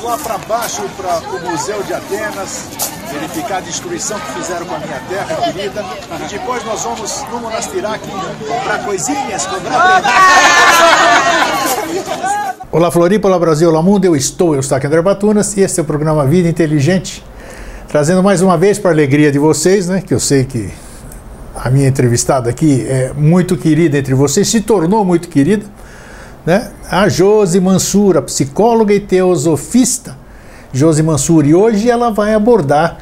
Lá para baixo, para o Museu de Atenas, verificar a destruição que fizeram com a minha terra querida. E depois nós vamos no Monastirac comprar coisinhas, comprar Olá Floripa, olá Brasil, olá mundo, eu estou, eu estou aqui André Batunas e esse é o programa Vida Inteligente, trazendo mais uma vez para a alegria de vocês, né, que eu sei que a minha entrevistada aqui é muito querida entre vocês, se tornou muito querida, né? A Josi Mansura, psicóloga e teosofista Josi Mansura. E hoje ela vai abordar,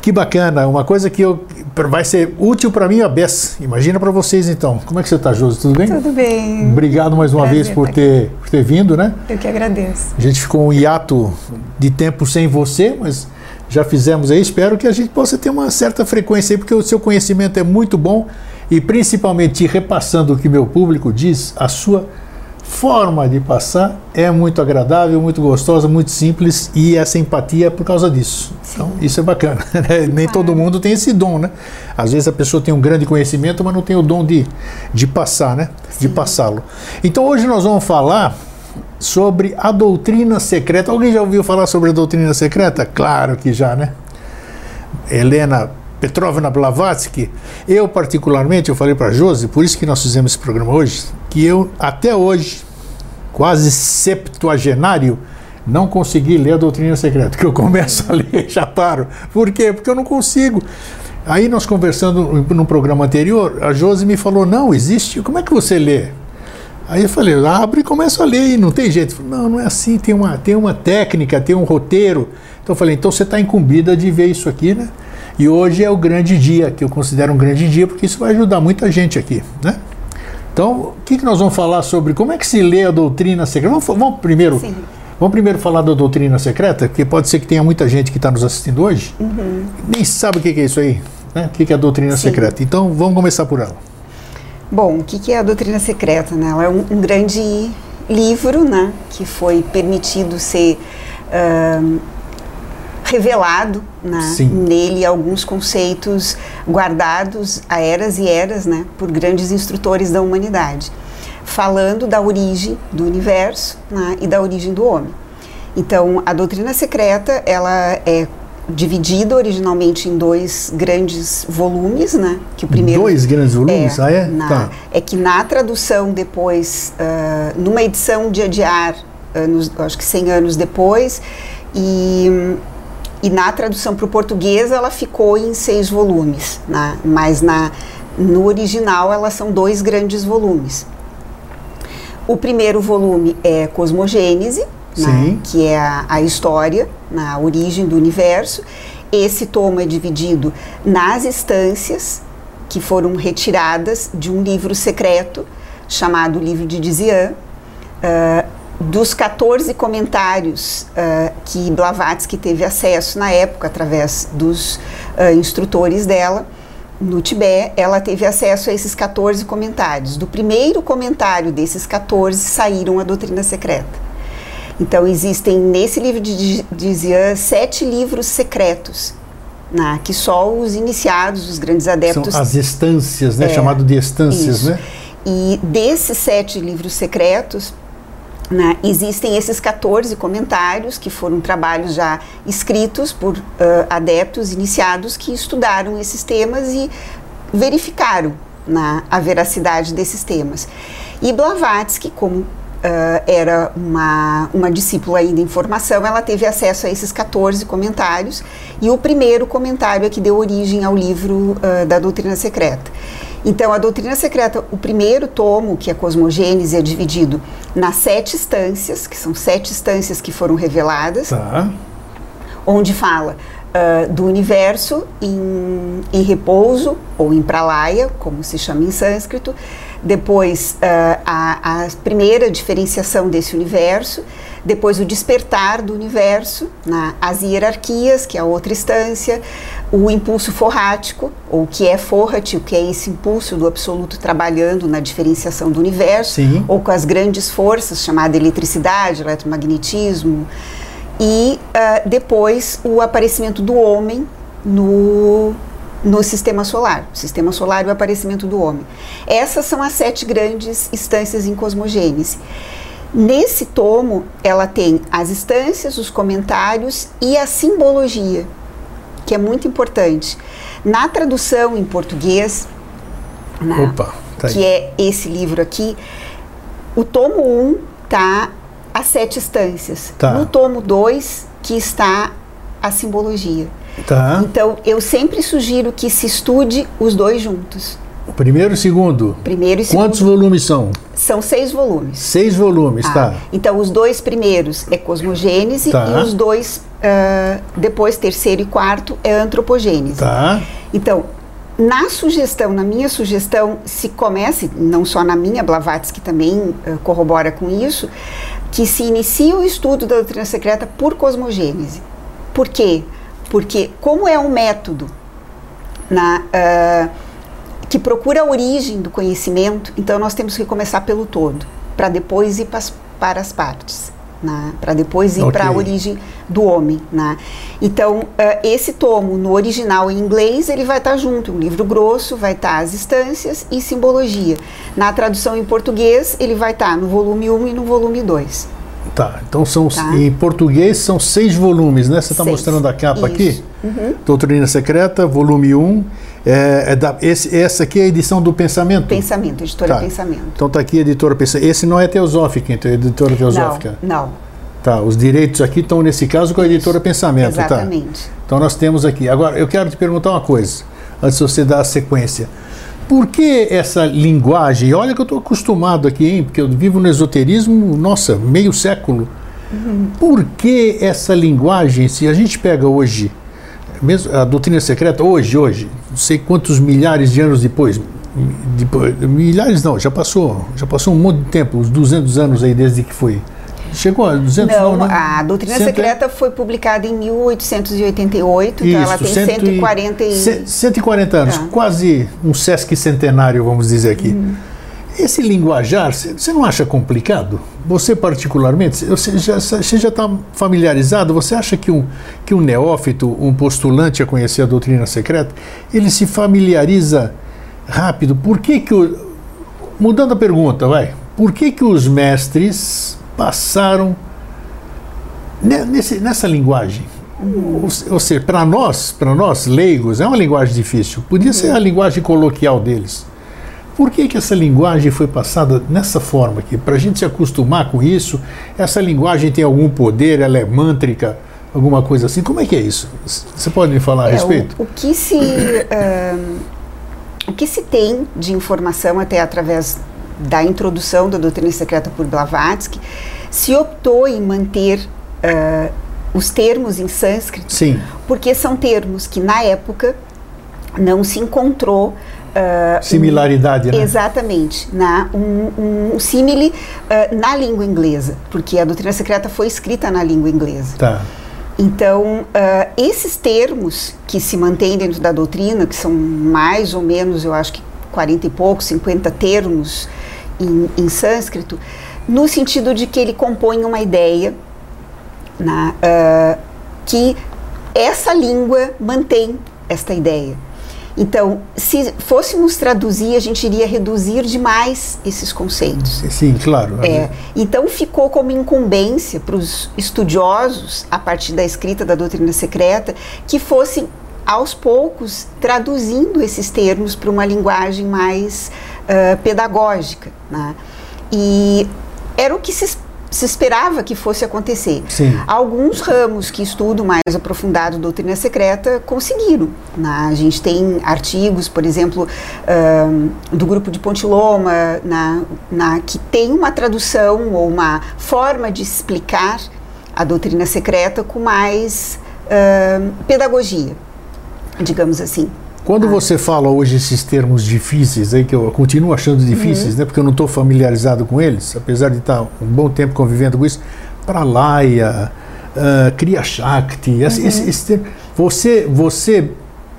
que bacana, uma coisa que eu, vai ser útil para mim a Bess. Imagina para vocês então. Como é que você está, Josi? Tudo bem? Tudo bem. Obrigado mais uma Prazer vez por ter, por ter vindo, né? Eu que agradeço. A gente ficou um hiato de tempo sem você, mas já fizemos aí. Espero que a gente possa ter uma certa frequência aí, porque o seu conhecimento é muito bom e principalmente repassando o que meu público diz, a sua forma de passar é muito agradável, muito gostosa, muito simples e essa empatia é por causa disso. Sim. Então, isso é bacana. Né? Nem todo mundo tem esse dom, né? Às vezes a pessoa tem um grande conhecimento, mas não tem o dom de, de passar, né? Sim. De passá-lo. Então, hoje nós vamos falar sobre a doutrina secreta. Alguém já ouviu falar sobre a doutrina secreta? Claro que já, né? Helena Petrovna Blavatsky, eu particularmente, eu falei para a Josi, por isso que nós fizemos esse programa hoje, que eu até hoje, quase septuagenário, não consegui ler a doutrina secreta, que eu começo a ler já paro. Por quê? Porque eu não consigo. Aí nós conversando num programa anterior, a Josi me falou, não, existe, como é que você lê? Aí eu falei, abre e começa a ler e não tem jeito. Falei, não, não é assim, tem uma, tem uma técnica, tem um roteiro. Então eu falei, então você está incumbida de ver isso aqui, né? E hoje é o grande dia, que eu considero um grande dia, porque isso vai ajudar muita gente aqui, né? Então, o que, que nós vamos falar sobre como é que se lê a doutrina secreta? Vamos, vamos primeiro, Sim. vamos primeiro falar da doutrina secreta, porque pode ser que tenha muita gente que está nos assistindo hoje uhum. nem sabe o que, que, é isso aí, né? O que, que é a doutrina Sim. secreta? Então, vamos começar por ela. Bom, o que, que é a doutrina secreta? Né? Ela é um, um grande livro, né? Que foi permitido ser uh, revelado né, nele alguns conceitos guardados a eras e eras né, por grandes instrutores da humanidade, falando da origem do universo né, e da origem do homem. Então, a doutrina secreta ela é dividida originalmente em dois grandes volumes, né? Que o primeiro dois grandes volumes, é, ah, é? Na, tá. é que na tradução depois, uh, numa edição de adiar, anos, acho que 100 anos depois, e e na tradução para o português ela ficou em seis volumes, né? mas na, no original elas são dois grandes volumes. O primeiro volume é Cosmogênese, né? que é a, a história, na origem do universo. Esse tomo é dividido nas instâncias que foram retiradas de um livro secreto chamado Livro de Dizian. Uh, dos 14 comentários uh, que Blavatsky teve acesso na época, através dos uh, instrutores dela, no Tibete, ela teve acesso a esses 14 comentários. Do primeiro comentário desses 14 saíram a doutrina secreta. Então, existem nesse livro de Dizian sete livros secretos, né, que só os iniciados, os grandes adeptos. São as estâncias, né? É, chamado de estâncias, isso. né? E desses sete livros secretos, né, existem esses 14 comentários, que foram trabalhos já escritos por uh, adeptos iniciados que estudaram esses temas e verificaram né, a veracidade desses temas. E Blavatsky, como uh, era uma, uma discípula ainda em formação, ela teve acesso a esses 14 comentários, e o primeiro comentário é que deu origem ao livro uh, da Doutrina Secreta. Então, a doutrina secreta, o primeiro tomo, que é a cosmogênese, é dividido nas sete instâncias, que são sete instâncias que foram reveladas, tá. onde fala uh, do universo em, em, repouso, ou em pralaya, como se chama em sânscrito, depois uh, a, a primeira diferenciação desse universo, depois o despertar do universo, na, as hierarquias, que é a outra instância, o impulso forrático, ou o que é forrat, o que é esse impulso do absoluto trabalhando na diferenciação do universo, Sim. ou com as grandes forças, chamada eletricidade, eletromagnetismo, e uh, depois o aparecimento do homem no, no sistema solar. O sistema solar e o aparecimento do homem. Essas são as sete grandes instâncias em cosmogênese. Nesse tomo, ela tem as instâncias, os comentários e a simbologia, que é muito importante. Na tradução em português, na, Opa, tá que é esse livro aqui, o tomo 1 um tá as sete instâncias. Tá. No tomo 2, que está a simbologia. Tá. Então, eu sempre sugiro que se estude os dois juntos. O primeiro e segundo. Primeiro e segundo. Quantos volumes são? São seis volumes. Seis volumes, Ah, tá. Então, os dois primeiros é cosmogênese Tá. e os dois, ah, depois, terceiro e quarto, é antropogênese. Tá. Então, na sugestão, na minha sugestão, se comece, não só na minha, Blavatsky também eh, corrobora com isso, que se inicie o estudo da doutrina secreta por cosmogênese. Por quê? Porque, como é um método na, ah, que procura a origem do conhecimento, então nós temos que começar pelo todo, para depois ir pas, para as partes. Para depois ir Ok. para a origem do homem. Né? Então, ah, esse tomo, no original em inglês, ele vai estar junto. Um livro grosso, vai estar as instâncias e simbologia. Na tradução em português, ele vai estar no volume 1 e no volume 2. Tá. Então são Tá. em português são seis volumes, né? Você está mostrando a capa aqui? Uhum. Doutrina Secreta, volume 1. É, é da, esse, essa aqui é a edição do Pensamento? Pensamento, editora Tá. Pensamento. Então tá aqui a editora Pensamento. Esse não é teosófica, então é editora teosófica. Não, não. Tá, os direitos aqui estão nesse caso com a editora Pensamento, tá? Exatamente. Então nós temos aqui. Agora, eu quero te perguntar uma coisa, antes de você dar a sequência. Por que essa linguagem? Olha que eu estou acostumado aqui, hein? Porque eu vivo no esoterismo, nossa, meio século. Por que essa linguagem, se a gente pega hoje, mesmo a doutrina secreta, hoje, hoje, não sei quantos milhares de anos depois, depois milhares não, já passou, já passou um monte de tempo, uns 200 anos aí desde que foi. Chegou a 200 Não, não, a doutrina Cento- secreta foi publicada em 1888, então ela tem cento e- 140 e... ce- 140 anos, Tá. quase um Sesc centenário, vamos dizer aqui. Uhum. Esse linguajar, você não acha complicado? Você particularmente, você já você já está familiarizado? Você acha que um, que um neófito, um postulante a conhecer a doutrina secreta, ele se familiariza rápido? Por que que o, mudando a pergunta, vai? Por que que os mestres passaram ne- nesse, nessa linguagem? Ou, se- ou seja, para nós, para nós leigos, é uma linguagem difícil. Podia ser a linguagem coloquial deles. Por que, que essa linguagem foi passada nessa forma aqui? Para a gente se acostumar com isso, essa linguagem tem algum poder, ela é mântrica, alguma coisa assim? Como é que é isso? Você pode me falar a É, respeito? O, o que se ahn, o que se tem de informação até através da introdução da doutrina secreta por Blavatsky, se optou em manter ah, os termos em sânscrito, Sim, porque são termos que na época não se encontrou um- similaridade, né? Exatamente, na, um, um símile ah, na língua inglesa, porque a doutrina secreta foi escrita na língua inglesa. Tá. Então, ah, esses termos que se mantêm dentro da doutrina, que são mais ou menos, eu acho que 40 e poucos, 50 termos em, em sânscrito, no sentido de que ele compõe uma ideia na, ah, que essa língua mantém esta ideia. Então, se fôssemos traduzir, a gente iria reduzir demais esses conceitos. Sim, claro. É, então ficou como incumbência para os estudiosos, a partir da escrita da doutrina secreta, que fossem aos poucos traduzindo esses termos para uma linguagem mais ah, pedagógica. né? E era o que se, se esperava que fosse acontecer. Sim. Alguns ramos que estudam mais aprofundado doutrina secreta conseguiram. né? A gente tem artigos, por exemplo, do grupo de Pontiloma, na, na, que tem uma tradução ou uma forma de explicar a doutrina secreta com mais pedagogia, digamos assim. Quando você fala hoje esses termos difíceis aí, que eu continuo achando difíceis, né, porque eu não estou familiarizado com eles, apesar de estar um bom tempo convivendo com isso, Pralaya, uh, Kriya Shakti, esse, esse, esse você, você,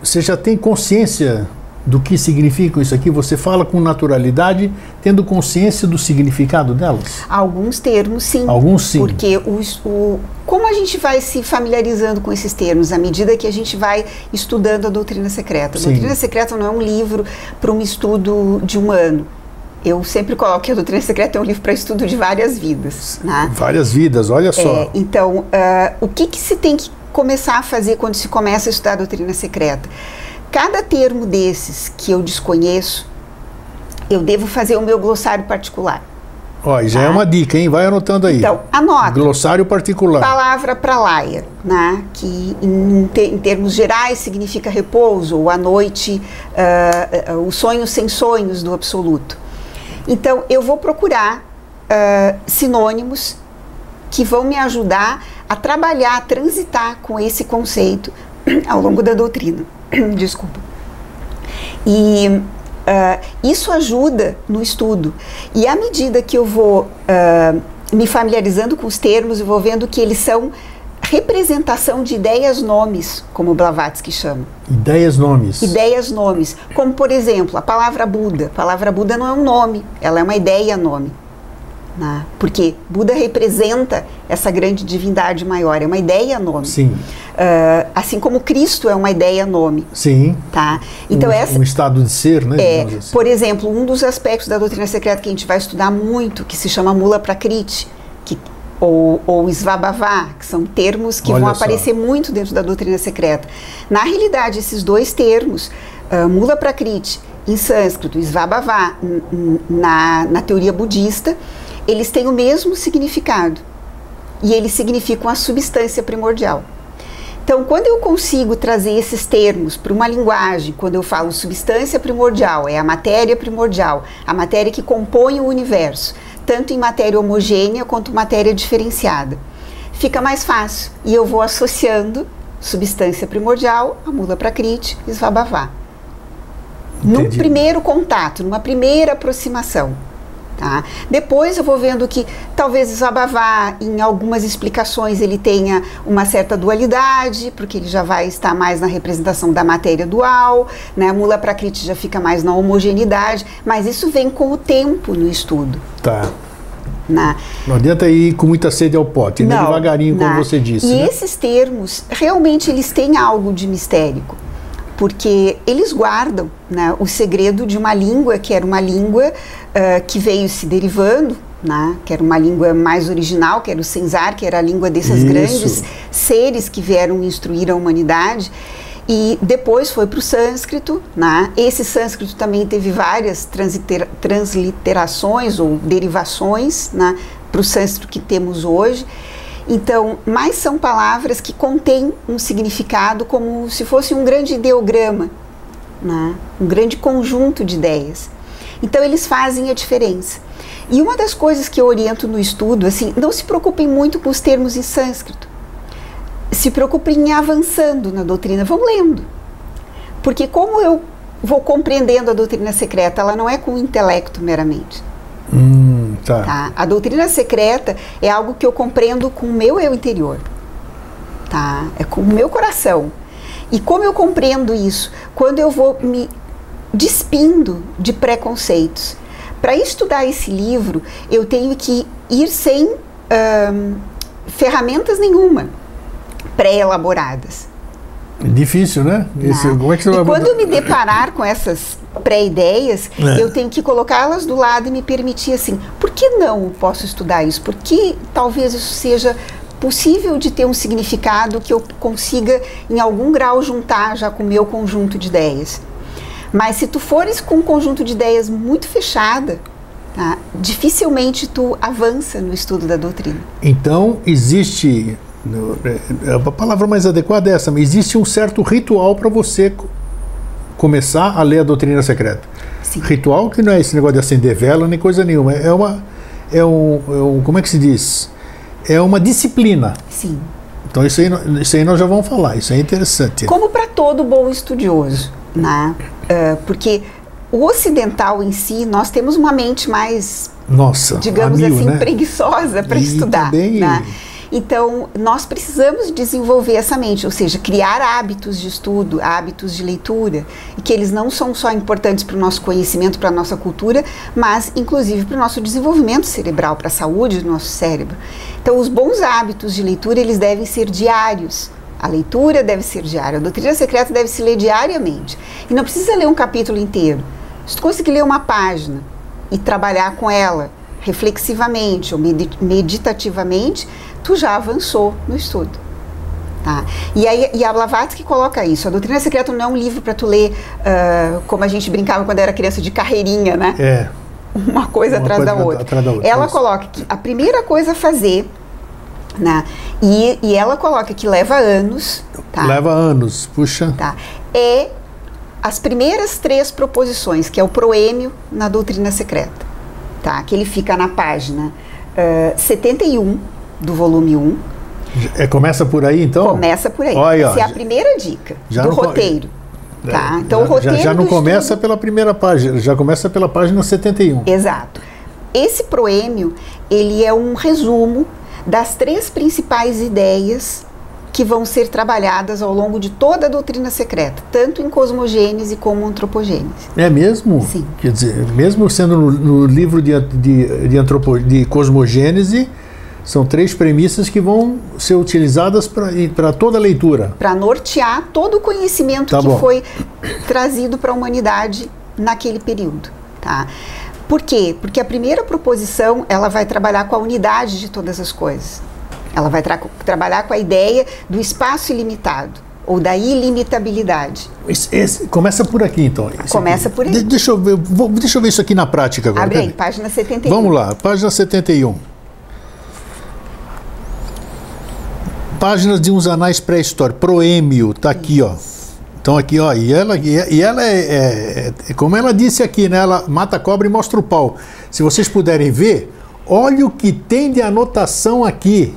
você já tem consciência do que significa isso aqui? Você fala com naturalidade, tendo consciência do significado delas? Alguns termos, sim. Alguns sim. Porque os, o, como a gente vai se familiarizando com esses termos à medida que a gente vai estudando a doutrina secreta? A Sim. doutrina secreta não é um livro para um estudo de um ano. eu sempre coloco que a doutrina secreta é um livro para estudo de várias vidas. Né? Várias vidas, olha só. É, então, uh, o que, que se tem que começar a fazer quando se começa a estudar a doutrina secreta? Cada termo desses que eu desconheço, eu devo fazer o meu glossário particular. Ó, já é tá? é uma dica, hein? Vai anotando aí. Então, anota. Glossário particular. Palavra para laia, né? Que em, em, termos gerais significa repouso, ou a noite, uh, uh, o sonho sem sonhos do absoluto. Então, eu vou procurar uh, sinônimos que vão me ajudar a trabalhar, a transitar com esse conceito ao longo da doutrina. Desculpa. E Uh, isso ajuda no estudo. E à medida que eu vou uh, me familiarizando com os termos, eu vou vendo que eles são representação de ideias-nomes, como Blavatsky chama. Ideias-nomes. Ideias-nomes. Como, por exemplo, a palavra Buda. A palavra Buda não é um nome, ela é uma ideia-nome. Né? Porque Buda representa essa grande divindade maior, é uma ideia-nome. Sim. Uh, assim como Cristo é uma ideia-nome. Sim. Tá? Então, um, essa, um estado de ser, né? É, assim. Por exemplo, um dos aspectos da doutrina secreta que a gente vai estudar muito, que se chama Mula Prakriti, que ou, ou Svabhavá, que são termos que Olha vão só. aparecer muito dentro da doutrina secreta. Na realidade, esses dois termos, uh, Mula Prakriti em sânscrito, Svabhavá na, na teoria budista, eles têm o mesmo significado. E eles significam a substância primordial. Então, quando eu consigo trazer esses termos para uma linguagem, quando eu falo substância primordial, é a matéria primordial, a matéria que compõe o universo, tanto em matéria homogênea quanto matéria diferenciada, fica mais fácil. E eu vou associando substância primordial, a mula prakriti e svabhavá. Num primeiro contato, numa primeira aproximação. Tá? Depois eu vou vendo que talvez Zabavá, em algumas explicações, ele tenha uma certa dualidade, porque ele já vai estar mais na representação da matéria dual, né? a mula prakriti já fica mais na homogeneidade, mas isso vem com o tempo no estudo. Tá. Na... Não adianta ir com muita sede ao pote, não, devagarinho, como você disse. E né? esses termos, realmente, eles têm algo de mistérico porque eles guardam né, o segredo de uma língua que era uma língua uh, que veio se derivando, né, que era uma língua mais original, que era o Senzar, que era a língua desses Isso. grandes seres que vieram instruir a humanidade. E depois foi para o sânscrito. Né? Esse sânscrito também teve várias transliterações ou derivações né, para o sânscrito que temos hoje. Então, mais são palavras que contêm um significado como se fosse um grande ideograma, né? um grande conjunto de ideias. Então, eles fazem a diferença. E uma das coisas que eu oriento no estudo, assim, não se preocupem muito com os termos em sânscrito. Se preocupem em avançando na doutrina, vão lendo. Porque como eu vou compreendendo a doutrina secreta, ela não é com o intelecto meramente. Hum, tá. tá. A doutrina secreta é algo que eu compreendo com o meu eu interior. Tá? É com o meu coração. E como eu compreendo isso? Quando eu vou me despindo de preconceitos. Para estudar esse livro, eu tenho que ir sem ferramentas nenhuma pré-elaboradas. Difícil, né? Esse, como é que você e vai quando eu me deparar com essas pré-ideias, é. eu tenho que colocá-las do lado e me permitir assim, por que não posso estudar isso? Por que talvez isso seja possível de ter um significado que eu consiga em algum grau juntar já com o meu conjunto de ideias? Mas se tu fores com um conjunto de ideias muito fechada, tá, dificilmente tu avança no estudo da doutrina. Então existe é, a palavra mais adequada é essa, mas existe um certo ritual para você começar a ler a doutrina secreta. Sim. Ritual que não é esse negócio de acender vela nem coisa nenhuma, é uma é um, é um como é que se diz? É uma disciplina. Sim. Então isso aí, isso aí nós já vamos falar, isso é interessante. Como para todo bom estudioso, né? Uh, porque o ocidental em si, nós temos uma mente mais, nossa, digamos mil, assim, né? preguiçosa para estudar. Também, né? Então, nós precisamos desenvolver essa mente, ou seja, criar hábitos de estudo, hábitos de leitura, e que eles não são só importantes para o nosso conhecimento, para a nossa cultura, mas inclusive para o nosso desenvolvimento cerebral, para a saúde do nosso cérebro. Então, os bons hábitos de leitura, eles devem ser diários. A leitura deve ser diária, a doutrina secreta deve se ler diariamente. E não precisa ler um capítulo inteiro. Se tu conseguir ler uma página, e trabalhar com ela reflexivamente ou meditativamente, tu já avançou no estudo. Tá? E, aí, e a Blavatsky coloca isso. A Doutrina Secreta não é um livro para tu ler uh, como a gente brincava quando era criança de carreirinha, né? É. Uma coisa, Uma atrás, coisa da outra. atrás, da outra. Ela coloca que a primeira coisa a fazer, né? E, e ela coloca que leva anos. Tá? Leva anos, puxa. Tá? É as primeiras três proposições, que é o proêmio na doutrina secreta, tá? que ele fica na página uh, 71 do volume 1. É, começa por aí, então? Começa por aí. Olha, Essa é a primeira dica do roteiro. Tá? É, então, já, o roteiro já, já não começa estudo... pela primeira página, já começa pela página 71. Exato. Esse proêmio, ele é um resumo das três principais ideias que vão ser trabalhadas ao longo de toda a doutrina secreta, tanto em cosmogênese como antropogênese. É mesmo? Sim. Quer dizer, mesmo sendo no, no livro de, de, de, antropo, de cosmogênese, são três premissas que vão ser utilizadas para toda a leitura. Para nortear todo o conhecimento tá que bom. foi trazido para a humanidade naquele período. Tá? Por quê? Porque a primeira proposição ela vai trabalhar com a unidade de todas as coisas. Ela vai tra trabalhar com a ideia do espaço ilimitado ou da ilimitabilidade. Esse, esse, começa por aqui, então. Começa aqui. por aí. De, deixa, eu ver, vou, deixa eu ver isso aqui na prática agora. Abre aí, página 71. Vamos lá, página 71. Páginas de uns anais pré-históricos. Proêmio, está aqui, ó. Então aqui, ó, e ela, e ela é, é, é, como ela disse aqui, né? Ela mata a cobra e mostra o pau. Se vocês puderem ver, olha o que tem de anotação aqui.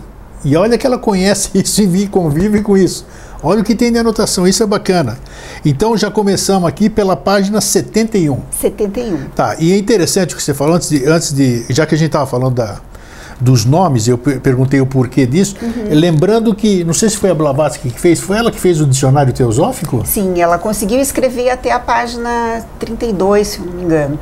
E olha que ela conhece isso e convive com isso. Olha o que tem de anotação, isso é bacana. Então já começamos aqui pela página 71. 71. Tá, e é interessante o que você falou antes de, antes de já que a gente estava falando da, dos nomes, eu perguntei o porquê disso, uhum. lembrando que, não sei se foi a Blavatsky que fez, foi ela que fez o dicionário teosófico? Sim, ela conseguiu escrever até a página 32, se não me engano,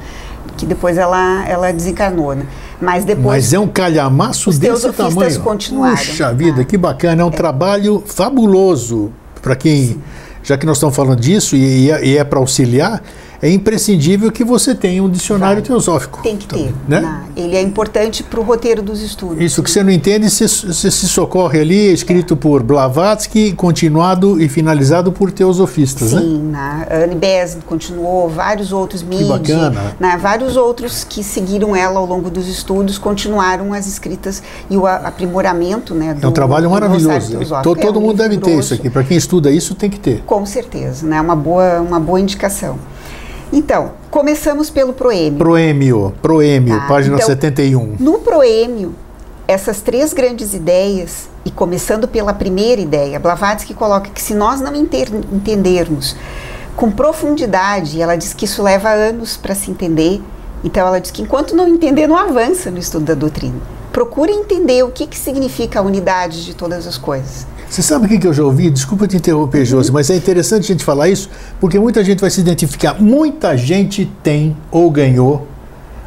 que depois ela, ela desencarnou, né? Mas depois. Mas é um calhamaço os desse tamanho. continuaram. Puxa vida, ah. que bacana. É um é. trabalho fabuloso para quem. Sim. Já que nós estamos falando disso e, e é, é para auxiliar, é imprescindível que você tenha um dicionário Vai. teosófico. Tem que ter. Né? Na, ele é importante para o roteiro dos estudos. Isso que você não entende, você se, se socorre ali, escrito é. por Blavatsky, continuado e finalizado por teosofistas. Sim, né? na Anne Besant continuou, vários outros, Midi, bacana. Na, vários outros que seguiram ela ao longo dos estudos continuaram as escritas e o aprimoramento. Né, do, é um trabalho maravilhoso. Todo, todo é um mundo deve ter isso aqui. Para quem estuda isso, tem que ter. Com certeza, né? uma, boa, uma boa indicação. Então, começamos pelo proêmio. Proêmio, proêmio, tá? página então, 71. No proêmio, essas três grandes ideias, e começando pela primeira ideia, Blavatsky coloca que se nós não entendermos com profundidade, ela diz que isso leva anos para se entender, então ela diz que enquanto não entender, não avança no estudo da doutrina. Procure entender o que, que significa a unidade de todas as coisas. Você sabe o que eu já ouvi? Desculpa te interromper, uhum. Josi, mas é interessante a gente falar isso, porque muita gente vai se identificar. Muita gente tem ou ganhou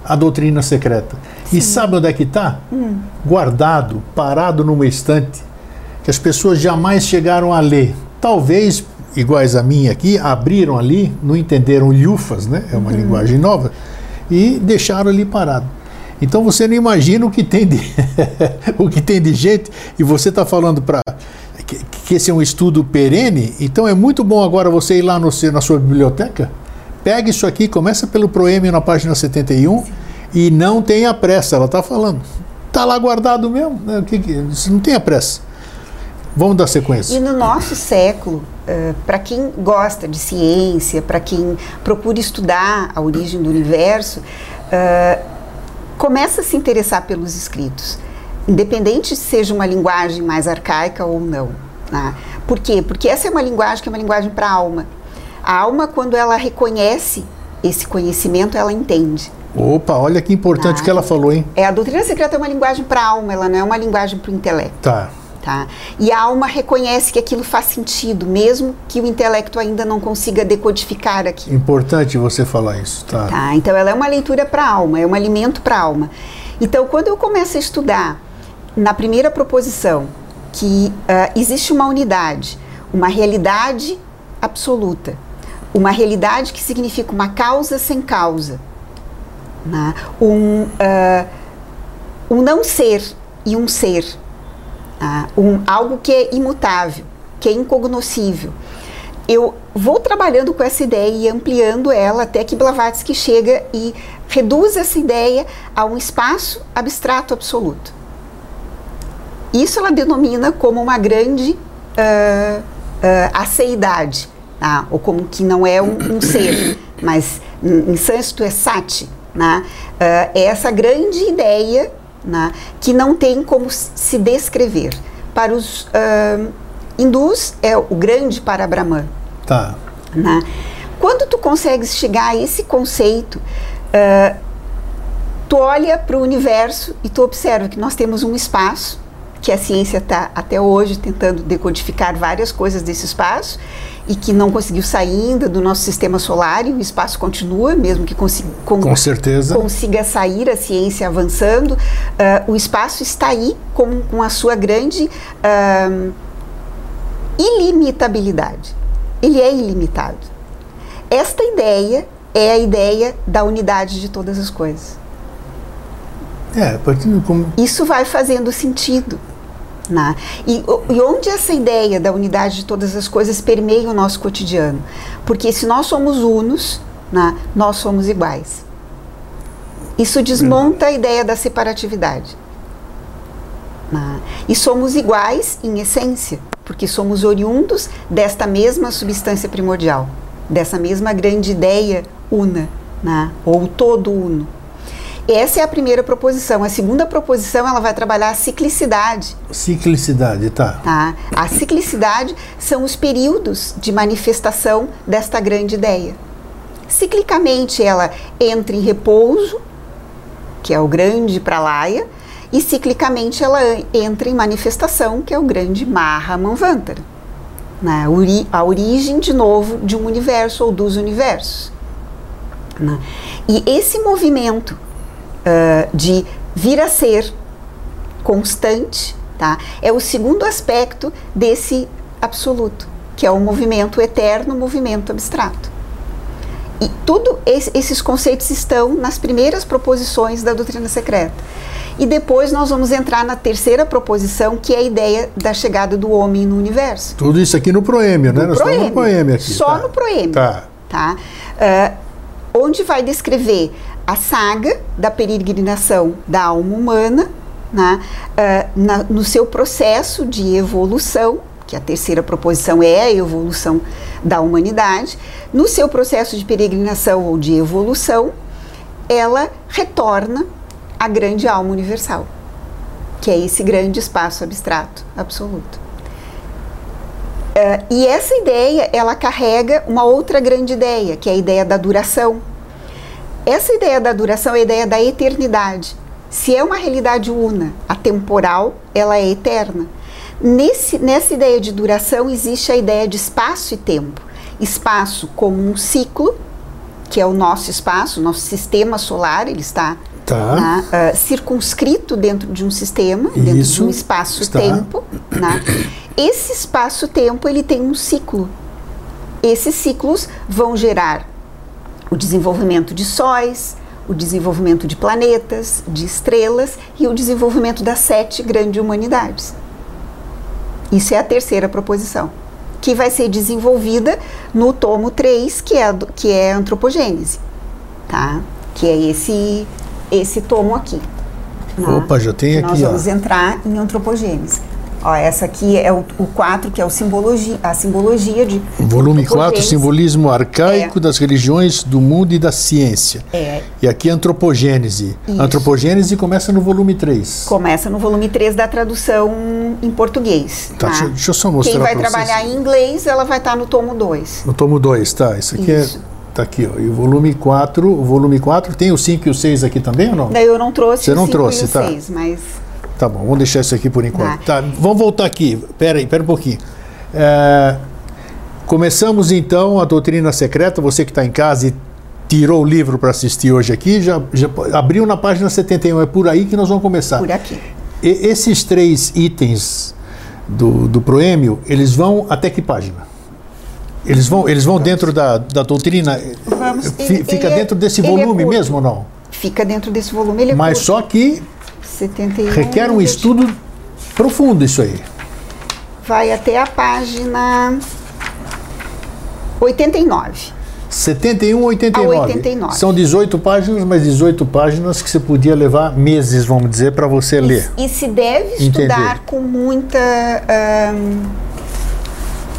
a doutrina secreta. Sim. E sabe onde é que está? Hum. Guardado, parado numa estante, que as pessoas jamais chegaram a ler. Talvez, iguais a mim aqui, abriram ali, não entenderam lhufas, né? É uma uhum. linguagem nova, e deixaram ali parado. Então você não imagina o que tem de, o que tem de gente, e você está falando para que, que esse é um estudo perene, então é muito bom agora você ir lá no, na sua biblioteca, pega isso aqui, começa pelo Proêmio na página 71 Sim. e não tenha pressa, ela está falando. Está lá guardado mesmo, né? que, não tenha pressa. Vamos dar sequência. E no nosso século, uh, para quem gosta de ciência, para quem procura estudar a origem do universo, uh, começa a se interessar pelos escritos independente se seja uma linguagem mais arcaica ou não. Né? Por quê? Porque essa é uma linguagem que é uma linguagem para a alma. A alma, quando ela reconhece esse conhecimento, ela entende. Opa, olha que importante o que ela falou, hein? É, a doutrina secreta é uma linguagem para a alma, ela não é uma linguagem para o intelecto. Tá. Tá? E a alma reconhece que aquilo faz sentido, mesmo que o intelecto ainda não consiga decodificar aquilo. Importante você falar isso, tá? tá então ela é uma leitura para a alma, é um alimento para a alma. Então, quando eu começo a estudar na primeira proposição, que uh, existe uma unidade, uma realidade absoluta, uma realidade que significa uma causa sem causa. né? um, uh, um não ser e um ser, uh, um, algo que é imutável, que é incognoscível. Eu vou trabalhando com essa ideia e ampliando ela até que Blavatsky chega e reduz essa ideia a um espaço abstrato absoluto. Isso ela denomina como uma grande uh, uh, aceidade, tá? ou como que não é um, um ser, mas em, sânscrito é sati. Né? Uh, é essa grande ideia né, que não tem como se descrever. Para os hindus é o grande para Brahman. Tá. Né? Quando tu consegues chegar a esse conceito, tu olha para o universo e tu observa que nós temos um espaço que a ciência está até hoje tentando decodificar várias coisas desse espaço e que não conseguiu sair ainda do nosso sistema solar e o espaço continua, mesmo que consiga, com, com certeza. consiga sair, a ciência avançando, uh, o espaço está aí com, com a sua grande uh, ilimitabilidade. Ele é ilimitado. Esta ideia é a ideia da unidade de todas as coisas. É, como... Isso vai fazendo sentido. Né? E, e, onde essa ideia da unidade de todas as coisas permeia o nosso cotidiano? Porque se nós somos unos, né, nós somos iguais. Isso desmonta a ideia da separatividade. Né? E somos iguais em essência, porque somos oriundos desta mesma substância primordial, dessa mesma grande ideia una, ou todo uno. Essa é a primeira proposição. A segunda proposição ela vai trabalhar a ciclicidade. Ciclicidade, tá. tá. A ciclicidade são os períodos de manifestação desta grande ideia. Ciclicamente ela entra em repouso, que é o grande pralaya, e ciclicamente ela entra em manifestação, que é o grande Maha Manvantara. Né? A origem, de novo, de um universo ou dos universos. Né? E esse movimento uh, de vir a ser constante, tá? É o segundo aspecto desse absoluto, que é o movimento eterno, o movimento abstrato. E tudo esse, esses conceitos estão nas primeiras proposições da doutrina secreta. E depois nós vamos entrar na terceira proposição, que é a ideia da chegada do homem no universo. Tudo isso aqui no proêmio, né? Nós proêmio, no proêmio aqui. Só tá. no proêmio. Tá. tá? Uh, onde vai descrever a saga da peregrinação da alma humana uh, na, no seu processo de evolução, que a terceira proposição é a evolução da humanidade, no seu processo de peregrinação ou de evolução, ela retorna à grande alma universal, que é esse grande espaço abstrato absoluto. Uh, e essa ideia, ela carrega uma outra grande ideia, que é a ideia da duração, essa ideia da duração é a ideia da eternidade. Se é uma realidade una, atemporal, ela é eterna. Nesse, nessa ideia de duração existe a ideia de espaço e tempo. Espaço como um ciclo, que é o nosso espaço, nosso sistema solar, ele está tá. né, uh, circunscrito dentro de um sistema, Isso, dentro de um espaço-tempo. Né? Esse espaço-tempo ele tem um ciclo. Esses ciclos vão gerar o desenvolvimento de sóis, o desenvolvimento de planetas, de estrelas e o desenvolvimento das sete grandes humanidades. Isso é a terceira proposição, que vai ser desenvolvida no tomo 3, que é, que é a antropogênese, tá? que é esse, esse tomo aqui. Opa, já tem aqui. Nós vamos ó. entrar em antropogênese. Ó, essa aqui é o, o 4, que é o simbologia, a simbologia de. Volume 4, Simbolismo Arcaico é. das Religiões do Mundo e da Ciência. É. E aqui Antropogênese. Isso. Antropogênese começa no volume 3. Começa no volume 3 da tradução em português. Tá, tá? Deixa, deixa, eu só mostrar Quem vai trabalhar em inglês, ela vai estar no tomo 2. No tomo 2, tá. Isso aqui é Isso. é. Tá aqui, ó. E o volume 4, o volume 4 tem o 5 e o 6 aqui também ou não? Eu não trouxe Você não trouxe, e o tá. 6, mas. Tá bom, vamos deixar isso aqui por enquanto. Tá, tá vamos voltar aqui. Pera aí, pera um pouquinho. É, começamos então a doutrina secreta. Você que está em casa e tirou o livro para assistir hoje aqui, já, já abriu na página 71. É por aí que nós vamos começar. Por aqui. E, esses três itens do, do proêmio, eles vão até que página? Eles vão, eles vão dentro da, da doutrina? Vamos, fica ele, dentro desse é volume é mesmo ou não? Fica dentro desse volume. Ele é Mas curto, só que 71, requer um estudo profundo isso aí. Vai até a página 89. 71, 89. A 89. São 18 páginas, mas 18 páginas que você podia levar meses, vamos dizer, para você ler. E se deve Entender. estudar com muita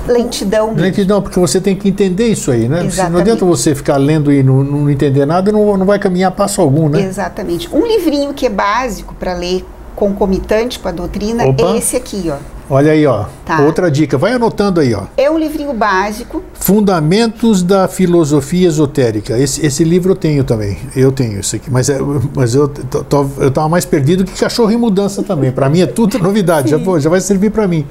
lentidão. mesmo. Lentidão, porque você tem que entender isso aí, né? Se Não Exatamente. adianta você ficar lendo e não, não entender nada, não, não vai caminhar passo algum, né? Exatamente. Um livrinho que é básico para ler concomitante com a doutrina Opa. é esse aqui, ó. Olha aí, ó. Tá. Outra dica, vai anotando aí, ó. É um livrinho básico. Fundamentos da Filosofia Esotérica. Esse, esse livro eu tenho também. Eu tenho isso aqui. Mas, é, mas eu, tô- eu tava mais perdido que cachorro em mudança também. Para mim é tudo novidade. Já, já vai servir para mim.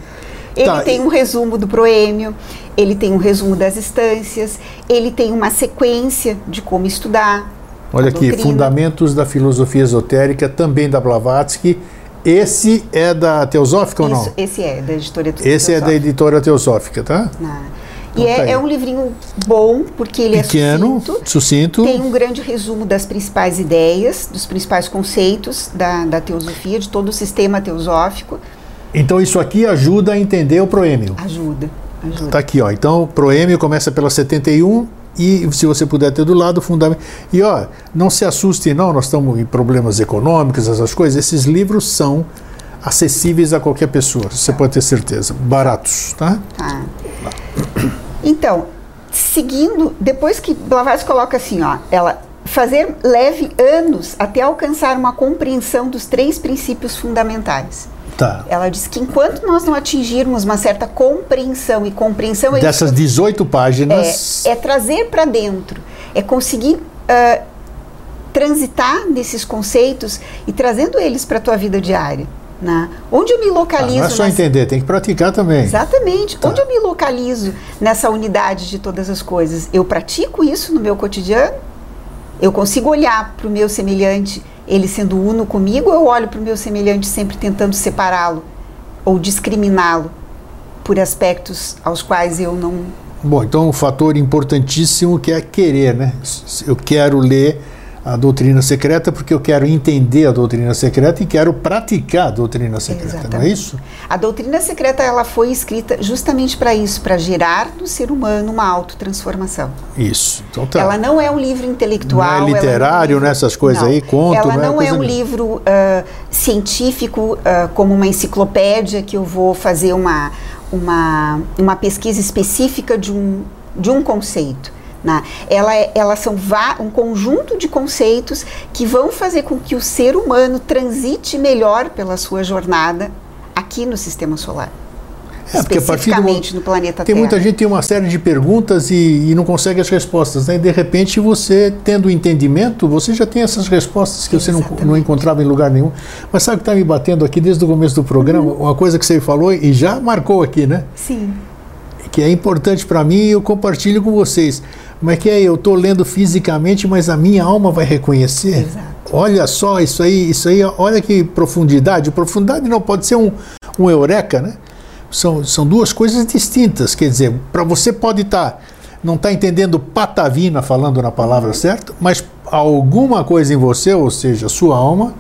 Ele Tá, tem um resumo do proêmio, ele tem um resumo das instâncias, ele tem uma sequência de como estudar. Olha aqui, doutrina. Fundamentos da Filosofia Esotérica, também da Blavatsky. Esse é da Teosófica ou Isso, não? esse é da editora Esse é da editora Teosófica, tá? Então E tá é, aí. é um livrinho bom, porque ele Pequeno, é sucinto. sucinto. Tem um grande resumo das principais ideias, dos principais conceitos da, da teosofia, de todo o sistema teosófico. Então isso aqui ajuda a entender o proêmio. Ajuda, ajuda. Tá aqui, ó. Então, o proêmio começa pela 71 e se você puder ter do lado o fundamento. E ó, não se assuste não, nós estamos em problemas econômicos, essas coisas. Esses livros são acessíveis a qualquer pessoa, você pode ter certeza. Baratos, tá? Tá. Então, seguindo, depois que Blavatsky coloca assim, ó, ela fazer leve anos até alcançar uma compreensão dos três princípios fundamentais. Tá. Ela diz que enquanto nós não atingirmos uma certa compreensão e compreensão é Dessas 18 páginas, é, é trazer para dentro, é conseguir ah, transitar nesses conceitos e trazendo eles para a tua vida diária. Né? Onde eu me ah, localizo não é só nessa- entender, tem que praticar também. Exatamente. Tá. Onde eu me localizo nessa unidade de todas as coisas? Eu pratico isso no meu cotidiano? Eu consigo olhar para o meu semelhante, ele sendo uno comigo, ou eu olho para o meu semelhante sempre tentando separá-lo ou discriminá-lo por aspectos aos quais eu não. Bom, então um fator importantíssimo que é querer, né? Eu quero ler a doutrina secreta porque eu quero entender a doutrina secreta e quero praticar a doutrina secreta, não é Exatamente. isso? A doutrina secreta ela foi escrita justamente para isso, para gerar no ser humano uma autotransformação. Isso. Então tá. Ela não é um livro intelectual. Não é literário, livro- né, essas coisas Não. aí, conto, Ela não é não é, coisa um livro ah, científico, ah, como uma enciclopédia, que eu vou fazer uma, uma, uma pesquisa específica de um, de um conceito. Né? Ela, é, elas são um conjunto de conceitos que vão fazer com que o ser humano transite melhor pela sua jornada aqui no sistema solar. É, porque a partir do especificamente momento- no planeta Tem Terra. muita gente que tem uma série de perguntas e, e não consegue as respostas, né? E de repente você, tendo entendimento, você já tem essas respostas que você não, não encontrava em lugar nenhum. Mas sabe o que está me batendo aqui desde o começo do programa? Uhum. Uma coisa que você falou e já marcou aqui, né? Sim. que é importante para mim e eu compartilho com vocês. Mas que é, eu estou lendo fisicamente, mas a minha alma vai reconhecer. Exato. Olha só, isso aí, isso aí, olha que profundidade. Profundidade não pode ser um, um eureka, né? São, são duas coisas distintas. Quer dizer, para você pode estar, não está entendendo patavina falando na palavra certa, mas alguma coisa em você, ou seja, sua alma,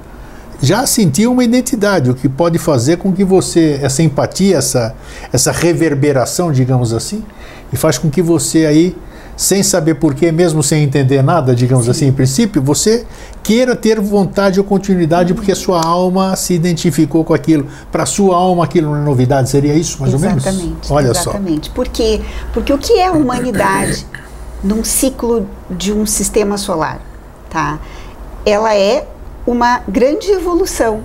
já sentiu uma identidade, o que pode fazer com que você, essa empatia, essa, essa reverberação, digamos assim, e faz com que você aí, sem saber porquê, mesmo sem entender nada, digamos assim, em princípio, você queira ter vontade ou continuidade porque a sua alma se identificou com aquilo. Para a sua alma aquilo não é novidade, seria isso, mais ou menos? exatamente, Olha exatamente. Por quê? Porque o que é a humanidade num ciclo de um sistema solar? Tá? Ela é uma grande evolução.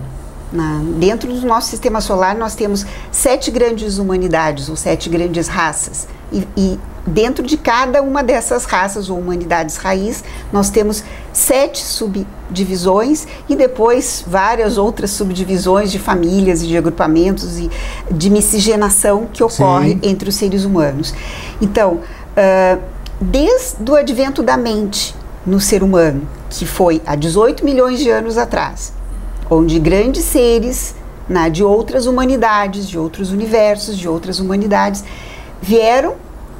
Na- dentro do nosso sistema solar, nós temos sete grandes humanidades, ou sete grandes raças. E, e dentro de cada uma dessas raças ou humanidades raiz, nós temos sete subdivisões e depois várias outras subdivisões de famílias e de agrupamentos e de miscigenação que ocorre Sim. entre os seres humanos. Então, ah, desde o advento da mente no ser humano, que foi há 18 milhões de anos atrás, onde grandes seres né, de outras humanidades, de outros universos, de outras humanidades, vieram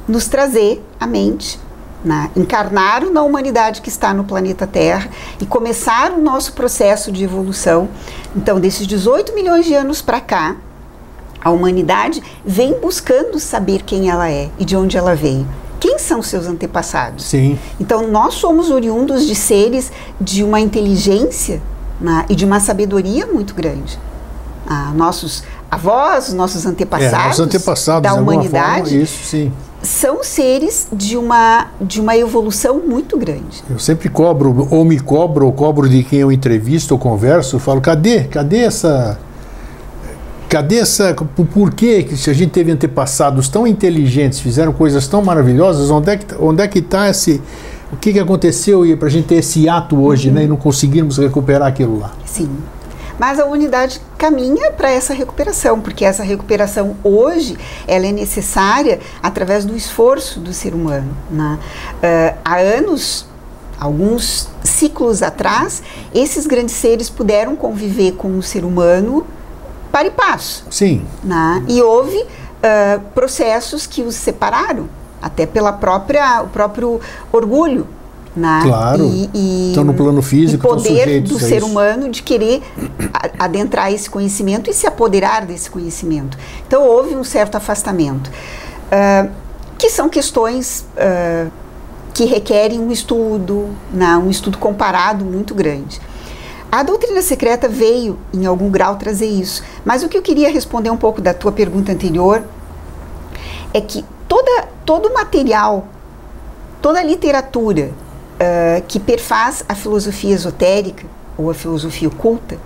nos trazer a mente né, encarnaram na humanidade que está no planeta Terra e começaram o nosso processo de evolução. Então, desses 18 milhões de anos para cá, a humanidade vem buscando saber quem ela é e de onde ela veio. Quem são seus antepassados? Sim. Então, nós somos oriundos de seres de uma inteligência né, e de uma sabedoria muito grande. Ah, nossos avós, nossos antepassados, é, nossos antepassados da humanidade, forma, isso sim são seres de uma, de uma evolução muito grande. Eu sempre cobro, ou me cobro, ou cobro de quem eu entrevisto ou converso, falo, cadê? Cadê essa. Cadê essa. Por que, se a gente teve antepassados tão inteligentes, fizeram coisas tão maravilhosas, onde é que onde é que está esse. O que, que aconteceu para a gente ter esse ato hoje uhum. né, e não conseguirmos recuperar aquilo lá? Sim. Mas a unidade caminha para essa recuperação, porque essa recuperação hoje ela é necessária através do esforço do ser humano. Né? Uh, há anos, alguns ciclos atrás, esses grandes seres puderam conviver com o ser humano para e passo. Sim. Né? E houve uh, processos que os separaram, até pela própria o próprio orgulho né? Claro. E, e, então, no plano físico, o poder do ser humano de querer adentrar esse conhecimento e se apoderar desse conhecimento. Então, houve um certo afastamento, uh, que são questões uh, que requerem um estudo, né? um estudo comparado muito grande. A doutrina secreta veio, em algum grau, trazer isso. Mas o que eu queria responder um pouco da tua pergunta anterior é que toda, todo material, toda literatura que perfaz a filosofia esotérica ou a filosofia oculta,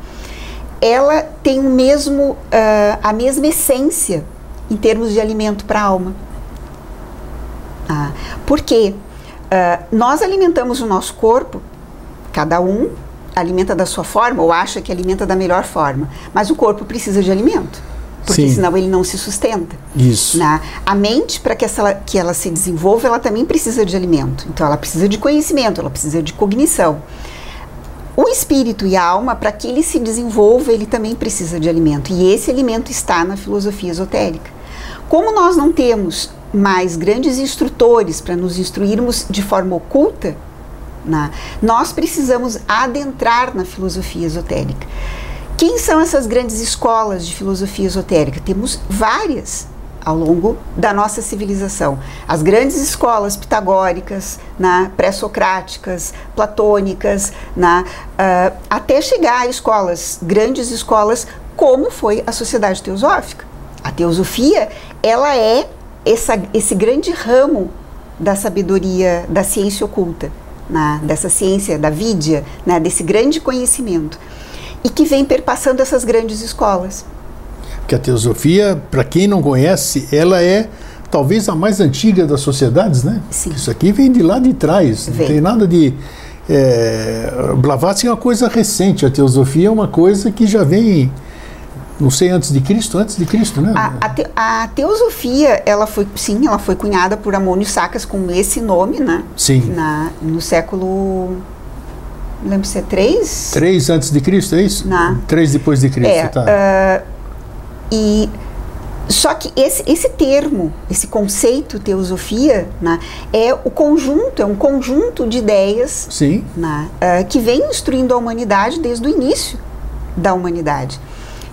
ela tem o mesmo, uh, a mesma essência em termos de alimento para a alma. Ah, por quê? Uh, nós alimentamos o nosso corpo, cada um alimenta da sua forma ou acha que alimenta da melhor forma, mas o corpo precisa de alimento porque Sim. senão ele não se sustenta. Isso. Né? A mente, para que, essa, que ela se desenvolva, ela também precisa de alimento. Então, ela precisa de conhecimento, ela precisa de cognição. O espírito e a alma, para que ele se desenvolva, ele também precisa de alimento. E esse alimento está na filosofia esotérica. Como nós não temos mais grandes instrutores para nos instruirmos de forma oculta, né, nós precisamos adentrar na filosofia esotérica. Quem são essas grandes escolas de filosofia esotérica? Temos várias ao longo da nossa civilização. As grandes escolas pitagóricas, né, pré-socráticas, platônicas, né, uh, até chegar a escolas, grandes escolas, como foi a sociedade teosófica. A teosofia, ela é essa, esse grande ramo da sabedoria, da ciência oculta, né, dessa ciência da vidya, né, desse grande conhecimento e que vem perpassando essas grandes escolas. Que a teosofia, para quem não conhece, ela é talvez a mais antiga das sociedades, né? Sim. Isso aqui vem de lá de trás, vem. não tem nada de é, Blavatsky é uma coisa recente, a teosofia é uma coisa que já vem não sei antes de Cristo, antes de Cristo, né? A, a, te, a, teosofia, ela foi, sim, ela foi cunhada por Amônio Sacas com esse nome, né? Sim. Na, no século lembro se é três? Três antes de Cristo, é isso? Três depois de Cristo, é, tá. Uh, e só que esse, esse termo, esse conceito teosofia, né, é o conjunto, é um conjunto de ideias Sim. Né, uh, que vem instruindo a humanidade desde o início da humanidade.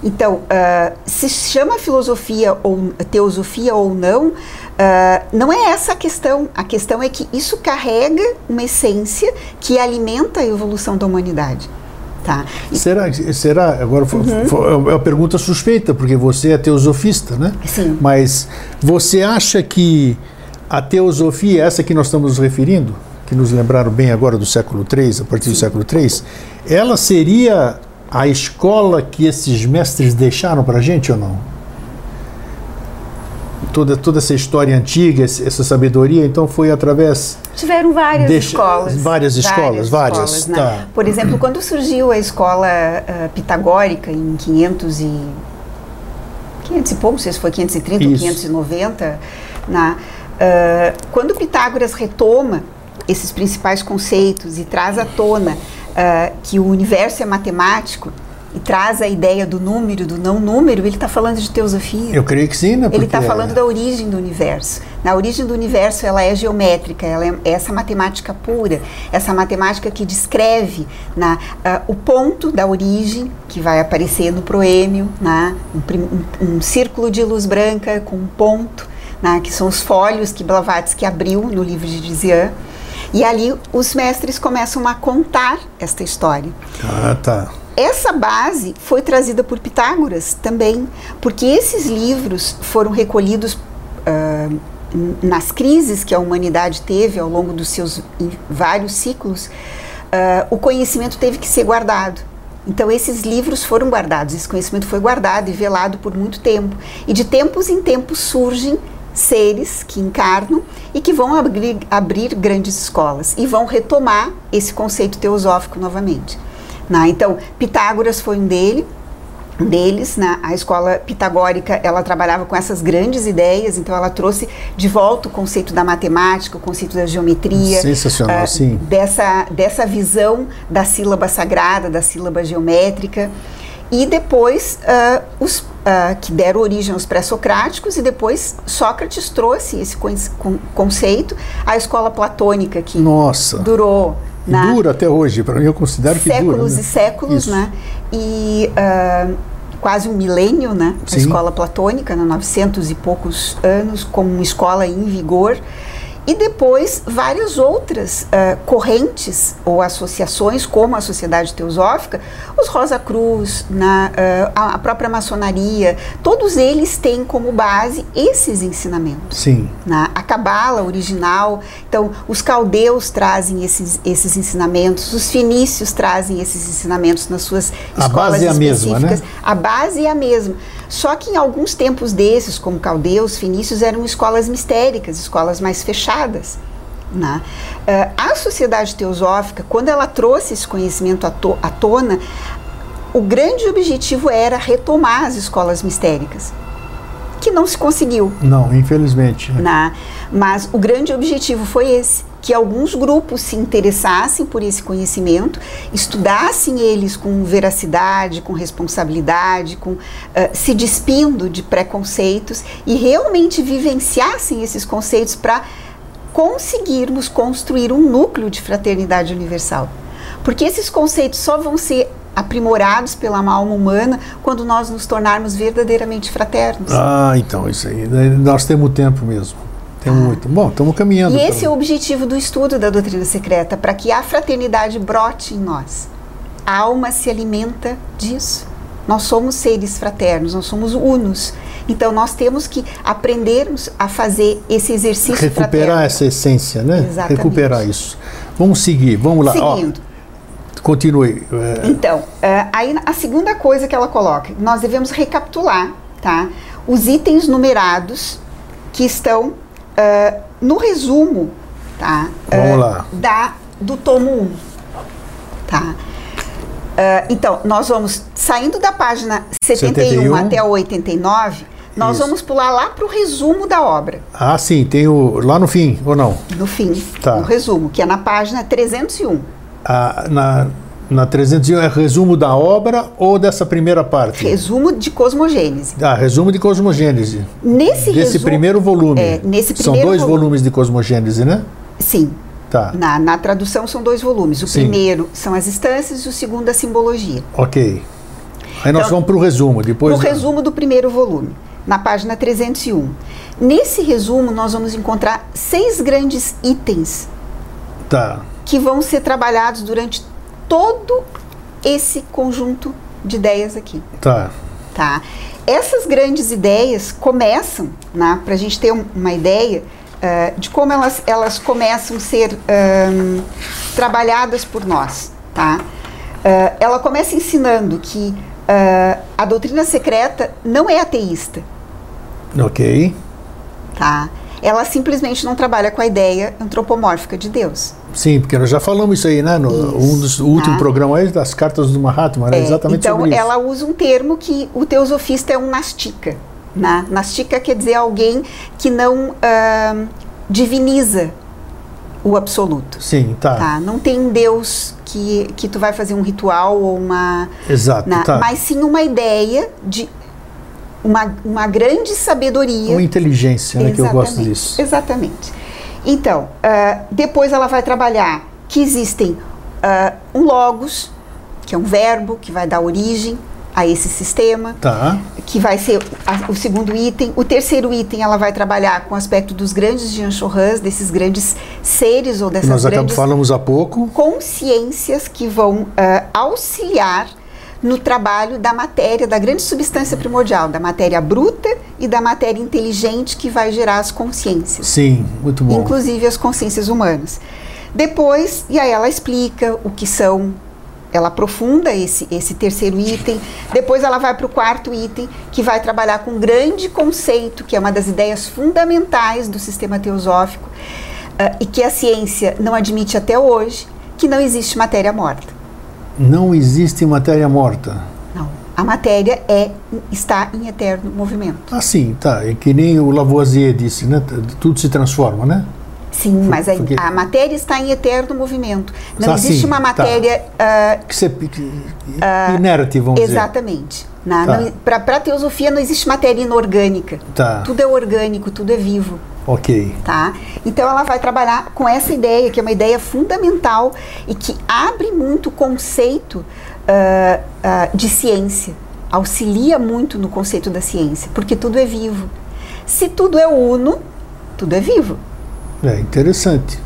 Então, uh, se chama filosofia ou teosofia ou não, Uh, não é essa a questão. A questão é que isso carrega uma essência que alimenta a evolução da humanidade. Tá. Será, será agora uhum. é uma pergunta suspeita, porque você é teosofista, né? Sim. Mas você acha que a teosofia, essa que nós estamos nos referindo, que nos lembraram bem agora do século III, a partir Sim. do século III, ela seria a escola que esses mestres deixaram para a gente ou não? Toda, toda essa história antiga, essa sabedoria, então foi através. Tiveram várias escolas. Várias escolas, várias. várias escolas, né? tá. Por exemplo, quando surgiu a escola uh, pitagórica em 500 e. 500 e pouco, não sei se foi 530 ou 590, na, uh, quando Pitágoras retoma esses principais conceitos e traz à tona uh, que o universo é matemático, e traz a ideia do número, do não número, ele está falando de teosofia. Eu creio que sim, né? Ele está Porque- falando da origem do universo. Na origem do universo, ela é geométrica, ela é essa matemática pura, essa matemática que descreve na, ah, o ponto da origem, que vai aparecer no proêmio, né, um, um- um círculo de luz branca com um ponto, né, que são os folhos que Blavatsky abriu no livro de Dizian. E ali os mestres começam a contar esta história. Ah, tá. Essa base foi trazida por Pitágoras também, porque esses livros foram recolhidos n- nas crises que a humanidade teve ao longo dos seus vários ciclos. ah, o conhecimento teve que ser guardado. Então, esses livros foram guardados, esse conhecimento foi guardado e velado por muito tempo. E de tempos em tempos surgem seres que encarnam e que vão abrir, abrir grandes escolas e vão retomar esse conceito teosófico novamente. Né? Então, Pitágoras foi um dele, deles, né? a escola pitagórica, ela trabalhava com essas grandes ideias, então ela trouxe de volta o conceito da matemática, o conceito da geometria, Sensacional, ah, sim. dessa, dessa visão da sílaba sagrada, da sílaba geométrica, e depois ah, os ah, que deram origem aos pré-socráticos, e depois Sócrates trouxe esse con- con- conceito à escola platônica, que Nossa. durou Na- dura até hoje, para mim eu considero que séculos dura. né? e séculos, Isso. né? E ah, quase um milênio, né? A Sim. escola platônica, né? 900 e poucos anos, como uma escola em vigor. E depois várias outras ah, correntes ou associações, como a Sociedade Teosófica, os Rosa Cruz, na, ah, a- própria maçonaria, todos eles têm como base esses ensinamentos Sim. na a cabala original. Então, os caldeus trazem esses, esses ensinamentos, os fenícios trazem esses ensinamentos nas suas A escolas base é a mesma, né? A base é a mesma. Só que em alguns tempos desses, como caldeus, fenícios, eram escolas mistéricas, escolas mais fechadas. Né? Ah, a sociedade teosófica, quando ela trouxe esse conhecimento à, to- à tona, o grande objetivo era retomar as escolas mistéricas, que não se conseguiu Não, infelizmente. né? mas o grande objetivo foi esse que alguns grupos se interessassem por esse conhecimento, estudassem eles com veracidade, com responsabilidade, com ah, se despindo de preconceitos e realmente vivenciassem esses conceitos para conseguirmos construir um núcleo de fraternidade universal. Porque esses conceitos só vão ser aprimorados pela alma humana quando nós nos tornarmos verdadeiramente fraternos. Ah, então, isso aí. Nós temos tempo mesmo. Temos muito. Bom, estamos caminhando. E esse é o objetivo do estudo da doutrina secreta, para que a fraternidade brote em nós. A alma se alimenta disso. Nós somos seres fraternos, nós somos unos. Então nós temos que aprendermos a fazer esse exercício Recuperar fraterno. essa essência, né? Exatamente. Recuperar isso. Vamos seguir, vamos lá. Ó, Seguindo. continue. É, Então, eh, aí a segunda coisa que ela coloca, nós devemos recapitular, tá? Os itens numerados que estão eh, no resumo, tá? Vamos Eh, lá. Da, do tomo 1, tá? Eh, então, nós vamos, saindo da página 71, 71. até a 89, nós Isso. vamos pular lá para o resumo da obra, Ah, sim, tem o. Lá no fim, ou não? no fim, Tá. no resumo, que é na página 301. Ah, na, na 301 é resumo da obra ou dessa primeira parte? Resumo de cosmogênese. Ah, resumo de Cosmogênese. Nesse Desse resumo, primeiro volume. É, nesse São primeiro dois volume. volumes de Cosmogênese, né? Sim. Tá. Na, na tradução são dois volumes. O Sim. primeiro são as instâncias e o segundo a simbologia. Ok. Aí nós Então, vamos para o resumo. Depois o resumo do primeiro volume, na página 301. Nesse resumo, nós vamos encontrar seis grandes itens Tá. que vão ser trabalhados durante todo esse conjunto de ideias aqui. Tá. Tá? Essas grandes ideias começam, né, para a gente ter um- uma ideia eh, de como elas, elas começam a ser ahn, trabalhadas por nós. Tá? Eh, ela começa ensinando que ah, a doutrina secreta não é ateísta. Ok. Tá? Ela simplesmente não trabalha com a ideia antropomórfica de Deus. Sim, porque nós já falamos isso aí, né? No Isso, um dos últimos tá. programas das cartas do Mahatma, era É, exatamente então, sobre isso. ela usa um termo que o teosofista é um nastica. Né? Nastica quer dizer alguém que não ah, diviniza o absoluto. Sim, tá. tá. Não tem um Deus que, que tu vai fazer um ritual ou uma. Exato, na- tá. Mas sim uma ideia de uma, uma grande sabedoria. Uma inteligência, né, que eu gosto disso. Exatamente. Então, ah, depois ela vai trabalhar que existem ah, um logos, que é um verbo que vai dar origem a esse sistema, Tá. que vai ser a- o segundo item. O terceiro item ela vai trabalhar com o aspecto dos grandes Jean-Chorans, desses grandes seres ou dessas nós grandes falamos há pouco. consciências que vão ah, auxiliar no trabalho da matéria, da grande substância primordial, da matéria bruta e da matéria inteligente que vai gerar as consciências, Sim, muito bom. inclusive as consciências humanas. Depois, e aí ela explica o que são, ela aprofunda esse, esse terceiro item. Depois ela vai para o quarto item, que vai trabalhar com um grande conceito, que é uma das ideias fundamentais do sistema teosófico, ah, e que a ciência não admite até hoje, que não existe matéria morta. Não existe matéria morta. Não. A matéria é, está em eterno movimento. Ah, sim, tá. É que nem o Lavoisier disse, né? Tudo se transforma, né? Sim, mas a, porque- a matéria está em eterno movimento. Não Ah, existe sim, uma tá. matéria ah, Que você, que- inerte, vamos dizer. Exatamente. Tá. Para a teosofia não existe matéria inorgânica. Tá. Tudo é orgânico, tudo é vivo. Ok. Tá? Então ela vai trabalhar com essa ideia, que é uma ideia fundamental e que abre muito o conceito ah, ah, de ciência, auxilia muito no conceito da ciência, porque tudo é vivo. Se tudo é uno, tudo é vivo. É interessante.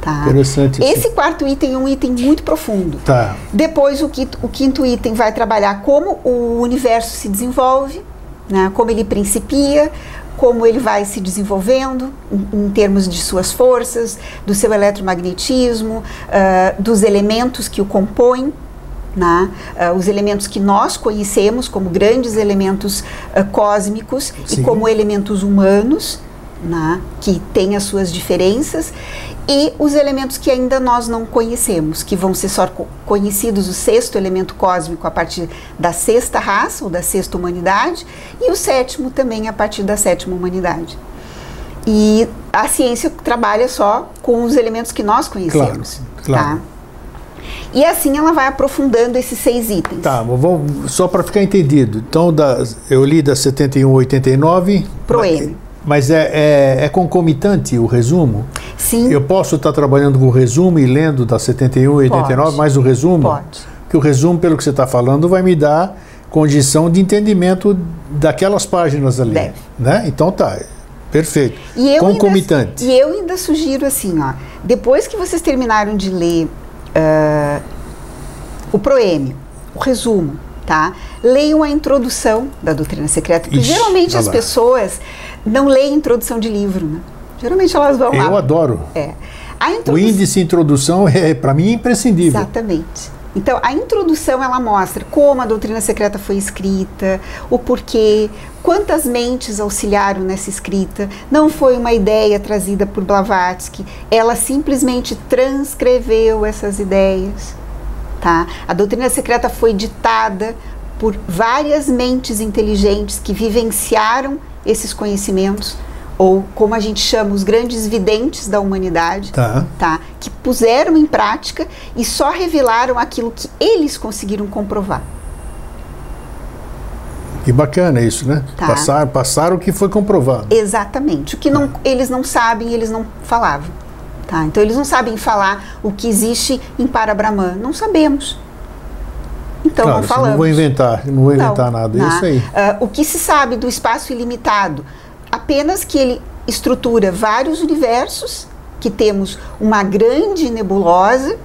Tá? Interessante. isso. Esse quarto item é um item muito profundo. Tá. Depois, o quinto, o quinto item vai trabalhar como o universo se desenvolve, né, como ele principia, como ele vai se desenvolvendo em, em termos de suas forças, do seu eletromagnetismo, ah, dos elementos que o compõem. né, ah, os elementos que nós conhecemos como grandes elementos ah, cósmicos Sim. e como elementos humanos, né, que têm as suas diferenças, e os elementos que ainda nós não conhecemos, que vão ser só co- conhecidos o sexto elemento cósmico a partir da sexta raça ou da sexta humanidade, e o sétimo também a partir da sétima humanidade. E a ciência trabalha só com os elementos que nós conhecemos. claro. Tá? E assim ela vai aprofundando esses seis itens. Tá, vamos, só para ficar entendido. Então, da, eu li da 71 a 89. Proeme. Mas é, é, é concomitante o resumo? Sim, Eu posso estar trabalhando com o resumo e lendo da 71 a 89, Pode. mais o resumo? Pode. Que o resumo, pelo que você está falando, vai me dar condição de entendimento daquelas páginas ali. Deve. Né? Então tá, perfeito. E eu Concomitante. Ainda, e eu ainda sugiro assim, ó, depois que vocês terminaram de ler ah, o proêmio, o resumo, tá? Leiam a introdução da doutrina secreta, porque Ixi, geralmente as lá. pessoas não leem introdução de livro, né? Geralmente elas vão lá. Eu adoro. É. A O índice introdução é para mim imprescindível. Exatamente. Então, a introdução ela mostra como a doutrina secreta foi escrita, o porquê, quantas mentes auxiliaram nessa escrita. Não foi uma ideia trazida por Blavatsky, ela simplesmente transcreveu essas ideias. Tá? A doutrina secreta foi ditada por várias mentes inteligentes que vivenciaram esses conhecimentos, ou como a gente chama, os grandes videntes da humanidade Tá. tá? que puseram em prática e só revelaram aquilo que eles conseguiram comprovar. Que bacana isso, né? Tá. Passar, passaram o que foi comprovado. Exatamente. O que não, eles não sabem, eles não falavam. Tá? Então eles não sabem falar o que existe em Parabrahman. Não sabemos. Então claro, falamos. não vou inventar, não vou Não, inventar nada. É né? isso aí. Ah, o que se sabe do espaço ilimitado? Apenas que ele estrutura vários universos, que temos uma grande nebulosa,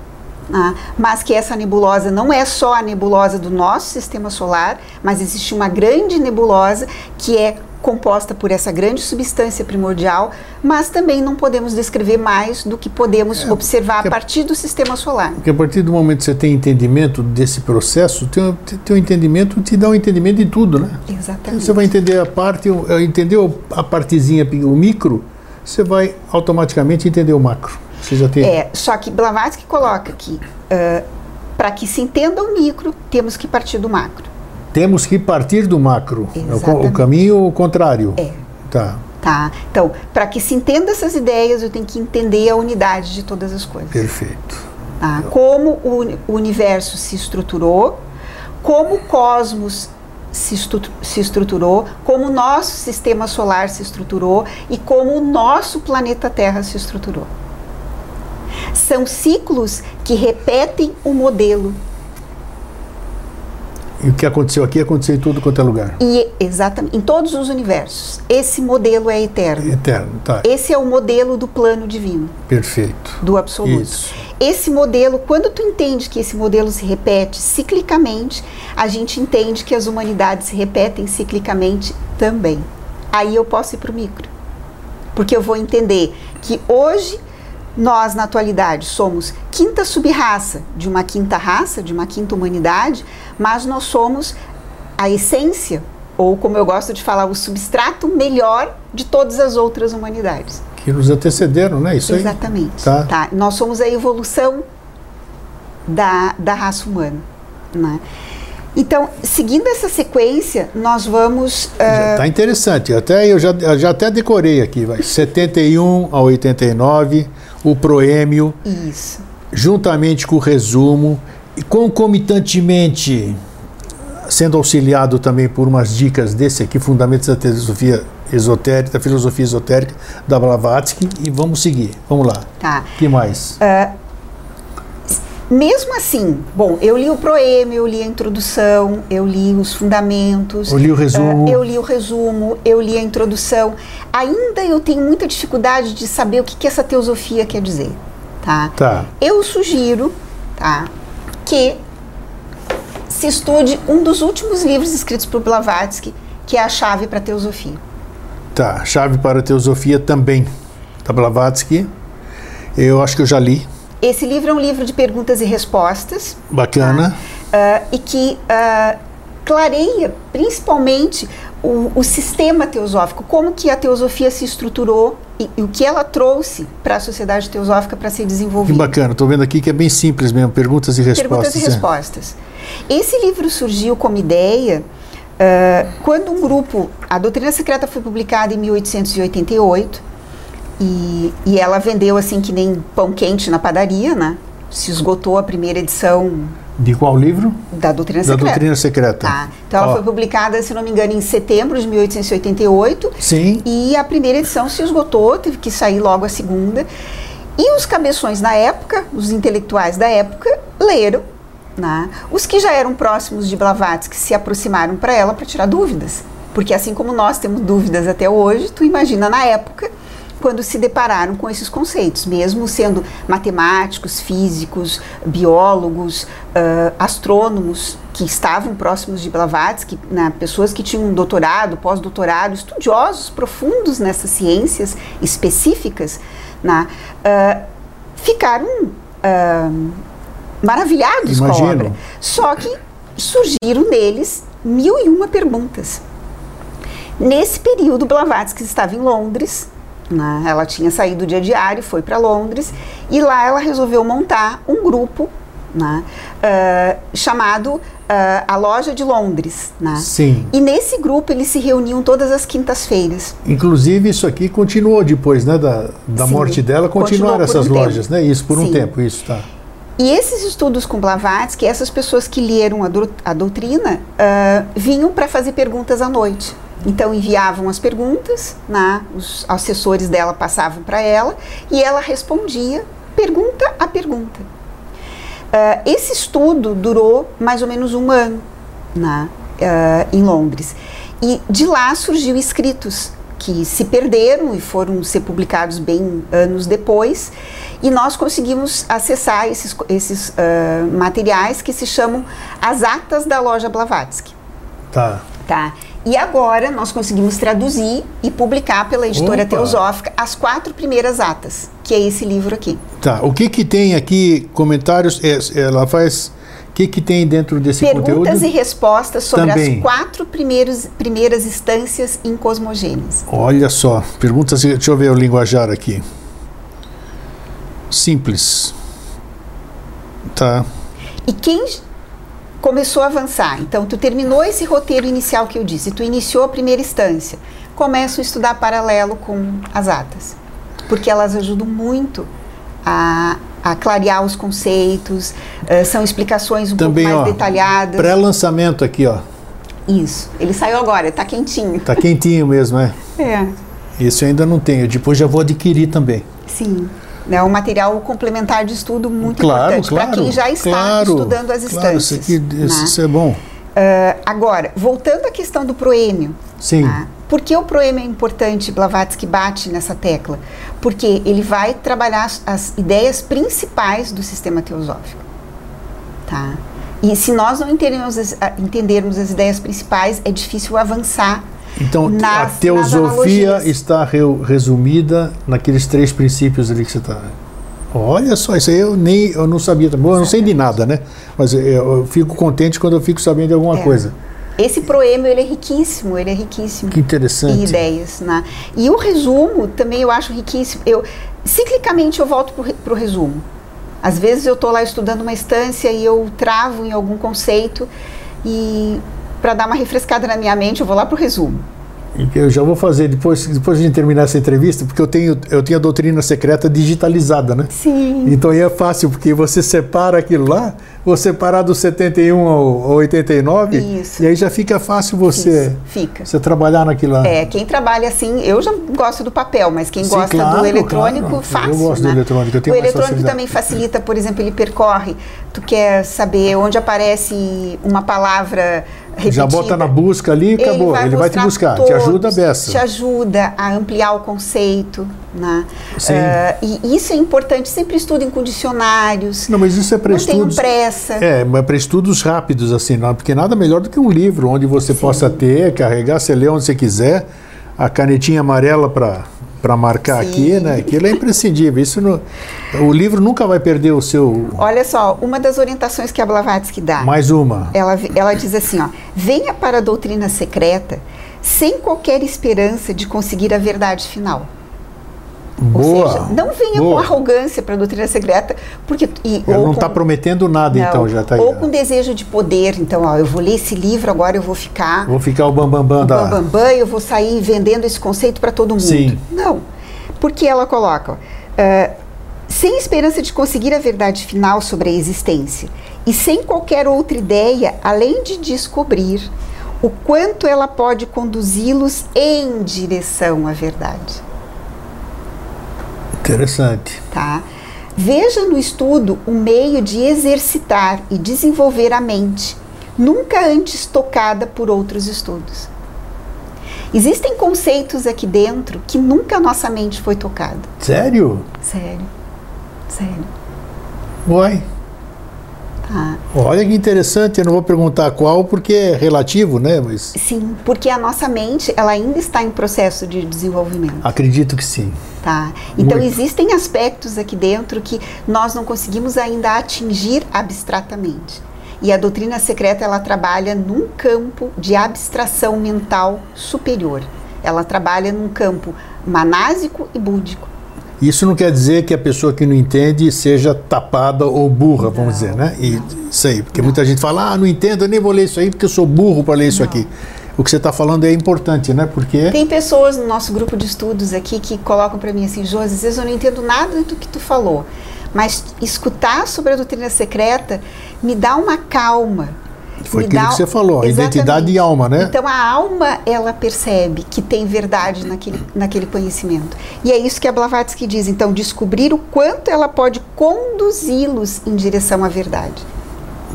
né? mas que essa nebulosa não é só a nebulosa do nosso sistema solar, mas existe uma grande nebulosa que é composta por essa grande substância primordial, mas também não podemos descrever mais do que podemos observar É, porque- a partir do sistema solar. Porque a partir do momento que você tem entendimento desse processo, teu, teu entendimento te dá um entendimento de tudo, né? Exatamente. Você vai entender a parte, o- entendeu a partezinha, o micro, você vai automaticamente entender o macro. Você já tem. É, só que Blavatsky coloca que para que se entenda o micro, temos que partir do macro. Temos que partir do macro. É o Exatamente. caminho contrário. É. Tá. Tá? Então, para que se entenda essas ideias, eu tenho que entender a unidade de todas as coisas. Perfeito. Tá? Como o, o universo se estruturou, como o cosmos se, se, estruturou, como o nosso sistema solar se estruturou e como o nosso planeta Terra se estruturou. São ciclos que repetem o modelo e o que aconteceu aqui aconteceu em tudo quanto é lugar. E exatamente, em todos os universos. Esse modelo é eterno. Eterno, tá. Esse é o modelo do plano divino. Perfeito. Do absoluto. Isso. Esse modelo, quando tu entende que esse modelo se repete ciclicamente, a gente entende que as humanidades se repetem ciclicamente também. Aí eu posso ir para o micro. Porque eu vou entender que hoje nós, na atualidade, somos quinta subraça de uma quinta raça, de uma quinta humanidade, mas nós somos a essência, ou como eu gosto de falar, o substrato melhor de todas as outras humanidades. Que nos antecederam, né? Isso Exatamente. Tá. tá. Nós somos a evolução da, da raça humana. Né? Então, seguindo essa sequência, nós vamos. Uh... Tá interessante. Até eu já, já até decorei aqui, vai. 71 a 89, o proêmio. Isso. Juntamente com o resumo e concomitantemente sendo auxiliado também por umas dicas desse aqui, Fundamentos da Filosofia Esotérica, da Filosofia Esotérica da Blavatsky, e vamos seguir. Vamos lá. Tá. que mais? Uh, mesmo assim, bom, eu li o proêmio, eu li a introdução, eu li os fundamentos. Eu li o resumo. Uh, eu li o resumo, eu li a introdução. Ainda eu tenho muita dificuldade de saber o que, que essa teosofia quer dizer, tá? Tá. Eu sugiro, tá, que se estude um dos últimos livros escritos por Blavatsky, que é a chave para a teosofia. Tá, chave para a teosofia também, da Blavatsky. Eu acho que eu já li. Esse livro é um livro de perguntas e respostas. Bacana. Tá? Uh, e que uh, clareia principalmente o, o, sistema teosófico, como que a teosofia se estruturou e, e o que ela trouxe para a sociedade teosófica para ser desenvolvida. Que bacana, estou vendo aqui que é bem simples mesmo, perguntas e respostas. Perguntas e é. respostas. Esse livro surgiu como ideia uh, quando um grupo, a Doutrina Secreta foi publicada em 1888, e, e ela vendeu assim que nem pão quente na padaria, né? Se esgotou a primeira edição. De qual livro? Da Doutrina Secreta. Da Doutrina Secreta. Tá. Então ela foi publicada, se não me engano, em setembro de 1888. Sim. E a primeira edição se esgotou, teve que sair logo a segunda. E os cabeções da época, os intelectuais da época, leram. Né? Os que já eram próximos de Blavatsky se aproximaram para ela para tirar dúvidas. Porque assim como nós temos dúvidas até hoje, tu imagina na época quando se depararam com esses conceitos, mesmo sendo matemáticos, físicos, biólogos, uh, astrônomos que estavam próximos de Blavatsky, né, pessoas que tinham doutorado, pós-doutorado, estudiosos profundos nessas ciências específicas, né, uh, ficaram uh, maravilhados Imagino. com a obra. Só que surgiram neles mil e uma perguntas. Nesse período, Blavatsky estava em Londres, né? Ela tinha saído do dia diário, foi para Londres e lá ela resolveu montar um grupo né? uh, chamado uh, a Loja de Londres. Né? Sim. E nesse grupo eles se reuniam todas as quintas-feiras. Inclusive isso aqui continuou depois né, da, da Sim, morte dela, continuaram essas um lojas, tempo. né? Isso por Sim. um tempo, isso tá. E esses estudos com Blavatsky, essas pessoas que leram a, do, a doutrina, uh, vinham para fazer perguntas à noite. Então enviavam as perguntas, né, os assessores dela passavam para ela e ela respondia pergunta a pergunta. Uh, esse estudo durou mais ou menos um ano né, uh, em Londres. E de lá surgiu escritos que se perderam e foram ser publicados bem anos depois. E nós conseguimos acessar esses, esses uh, materiais que se chamam as atas da loja Blavatsky. Tá. Tá. E agora nós conseguimos traduzir e publicar pela editora Opa. Teosófica as quatro primeiras atas, que é esse livro aqui. Tá. O que que tem aqui comentários? É, ela faz o que, que tem dentro desse Perguntas conteúdo? Perguntas e respostas sobre Também. as quatro primeiros, primeiras instâncias em cosmogênese. Olha só, perguntas. Deixa eu ver o linguajar aqui. Simples. Tá. E quem começou a avançar. Então, tu terminou esse roteiro inicial que eu disse, tu iniciou a primeira instância. começam a estudar paralelo com as atas, porque elas ajudam muito a, a clarear os conceitos, uh, são explicações um Também, pouco mais ó, detalhadas. Pré-lançamento aqui, ó. Isso, ele saiu agora, tá quentinho. Tá quentinho mesmo, é. É, Esse eu ainda não tenho. Depois já vou adquirir também. sim. É um material complementar de estudo muito claro, importante claro. para quem já está claro, estudando as claro, instâncias. Isso, aqui, né? isso, é bom. Uh, agora, voltando à questão do proêmio. Sim. tá? Por que o proêmio é importante, Blavatsky bate nessa tecla? Porque ele vai trabalhar as, as ideias principais do sistema teosófico. Tá? E se nós não entendermos as, a- entendermos as ideias principais, é difícil avançar Então, a nas- nas teosofia está re- resumida naqueles três princípios ali que você está. Olha só, isso aí eu nem eu não sabia. Bom, eu não sei de nada, né? Mas eu, eu fico contente quando eu fico sabendo de alguma É. coisa. Esse proêmio ele é riquíssimo, ele é riquíssimo. Que interessante. em ideias, né? E o resumo também eu acho riquíssimo. Eu ciclicamente eu volto para o resumo. Às vezes eu estou lá estudando uma instância e eu travo em algum conceito e para dar uma refrescada na minha mente eu vou lá para o resumo. Eu já vou fazer depois, depois de terminar essa entrevista, porque eu tenho, eu tenho a doutrina secreta digitalizada, né? Sim. Então aí é fácil, porque você separa aquilo lá, vou separar do 71 ao, ao 89, Isso. e aí já fica fácil você, Fica. você trabalhar naquilo lá. É, quem trabalha assim, eu já gosto do papel, mas quem Sim, gosta claro, do eletrônico, claro. Eu fácil. gosto do né? eletrônico, eu tenho o eletrônico também facilita, por exemplo, ele percorre. Tu quer saber onde aparece uma palavra repetida. Já bota na busca ali e acabou. Ele vai, te buscar. Te todos, ajuda a beça. Te ajuda a ampliar o conceito. Né? Sim. Eh, e isso é importante. Sempre estudem com dicionários. Não, mas isso é para estudos. pressa. É, mas para estudos rápidos, assim, não, porque nada melhor do que um livro onde você possa ter, carregar, você lê onde você quiser, a canetinha amarela para para marcar Sim. aqui, né? Aquilo é imprescindível. Isso não, o livro nunca vai perder o seu. Olha só, uma das orientações que a Blavatsky dá. Mais uma. Ela, ela diz assim, ó, venha para a doutrina secreta sem qualquer esperança de conseguir a verdade final. Boa. Ou seja, não venha boa. com arrogância para a doutrina secreta, porque e, não está prometendo nada, não, então, já está aí. Ou com desejo de poder, então, ó, eu vou ler esse livro, agora eu vou ficar Vou ficar o bambambam bam, bam o da. bambambam, eu vou sair vendendo esse conceito para todo mundo. Sim. Não. Porque ela coloca, ó, ah, sem esperança de conseguir a verdade final sobre a existência e sem qualquer outra ideia além de descobrir o quanto ela pode conduzi-los em direção à verdade. Interessante. tá? Veja no estudo um meio de exercitar e desenvolver a mente, nunca antes tocada por outros estudos. Existem conceitos aqui dentro que nunca a nossa mente foi tocada. Sério? Sério. Sério. Uai. Tá? Olha que interessante, eu não vou perguntar qual porque é relativo, né? Mas Sim, porque a nossa mente ela ainda está em processo de desenvolvimento. acredito que sim. Tá? Então Muito. existem aspectos aqui dentro que nós não conseguimos ainda atingir abstratamente. E a doutrina secreta ela trabalha num campo de abstração mental superior. Ela trabalha num campo manásico e búdico. Isso não quer dizer que a pessoa que não entende seja tapada ou burra, vamos dizer, né? E isso aí, porque muita gente fala, ah, não entendo, eu nem vou ler isso aí porque eu sou burro para ler isso aqui. O que você está falando é importante, né? Porque Tem pessoas no nosso grupo de estudos aqui que colocam para mim assim, Josi, às vezes eu não entendo nada do que tu falou, mas escutar sobre a doutrina secreta me dá uma calma. Foi aquilo dá- que você falou, a Exatamente. identidade e alma, né? Então a alma ela percebe que tem verdade naquele, naquele conhecimento. E é isso que a Blavatsky diz. Então descobrir o quanto ela pode conduzi-los em direção à verdade.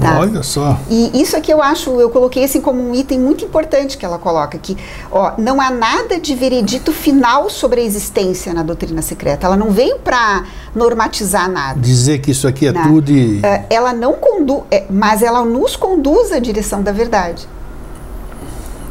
Tá? olha só. E isso aqui eu acho, eu coloquei assim como um item muito importante que ela coloca aqui. Ó, não há nada de veredito final sobre a existência na doutrina secreta. Ela não veio para normatizar nada. Dizer que isso aqui é Não. tudo e. É, ela não conduz, mas ela nos conduz à direção da verdade.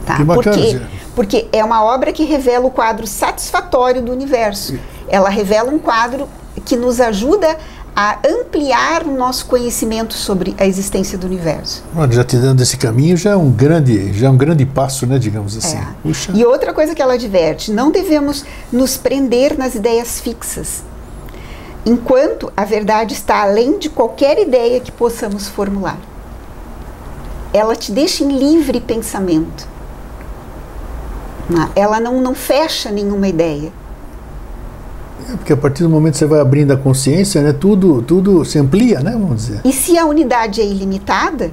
Tá? Que bacana, Porque, Zé. porque é uma obra que revela o quadro satisfatório do universo. Ela revela um quadro que nos ajuda a ampliar o nosso conhecimento sobre a existência do universo. Olha, já te dando esse caminho já é um grande, já é um grande passo, né? Digamos assim. É. E outra coisa que ela adverte: não devemos nos prender nas ideias fixas, enquanto a verdade está além de qualquer ideia que possamos formular. Ela te deixa em livre pensamento. Ah, Ela não, não fecha nenhuma ideia. É porque a partir do momento que você vai abrindo a consciência, né, tudo, tudo se amplia, né, vamos dizer. E se a unidade é ilimitada,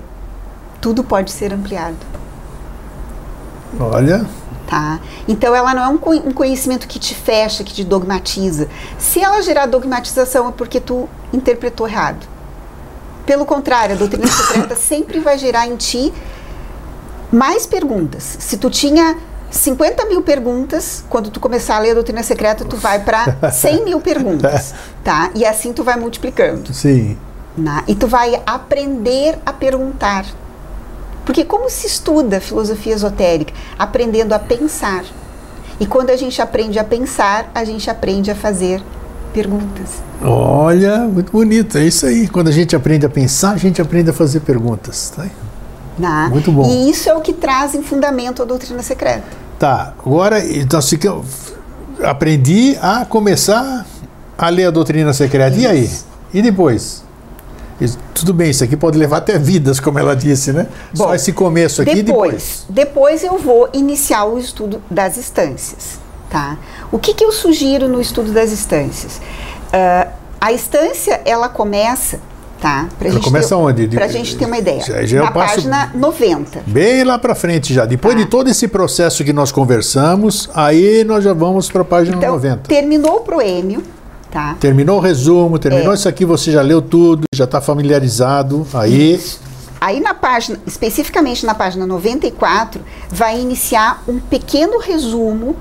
tudo pode ser ampliado. Olha, Tá? Então ela não é um co- um conhecimento que te fecha, que te dogmatiza. Se ela gerar dogmatização é porque tu interpretou errado. Pelo contrário, a doutrina secreta sempre vai gerar em ti mais perguntas. Se tu tinha 50 mil perguntas, quando tu começar a ler a doutrina secreta, tu vai para 100 mil perguntas, tá? E assim tu vai multiplicando. sim. né? E tu vai aprender a perguntar. Porque como se estuda filosofia esotérica? Aprendendo a pensar. E quando a gente aprende a pensar, a gente aprende a fazer perguntas. Olha, muito bonito, é isso aí. Quando a gente aprende a pensar, a gente aprende a fazer perguntas. Tá, aí. Né? Muito bom. E isso é o que traz em fundamento a doutrina secreta. tá agora nós ficamos, aprendi a começar a ler a doutrina secreta. E aí? Isso. E depois? Isso- tudo bem, isso aqui pode levar até vidas, como ela disse, né? Só Bom, esse começo aqui e depois. depois eu vou iniciar o estudo das instâncias, tá? O que, que eu sugiro no estudo das instâncias? Ah, a instância, ela começa, tá? Pra Ela começa ter, onde? De- Pra gente ter uma ideia. Já- já eu Na passo- página 90. Bem lá para frente já. Depois Tá. de todo esse processo que nós conversamos, aí nós já vamos para a página Então, 90. terminou o proêmio, tá? Terminou o resumo, terminou É. isso aqui, você já leu tudo, já está familiarizado. Aí, Aí na página, especificamente na página 94, vai iniciar um pequeno resumo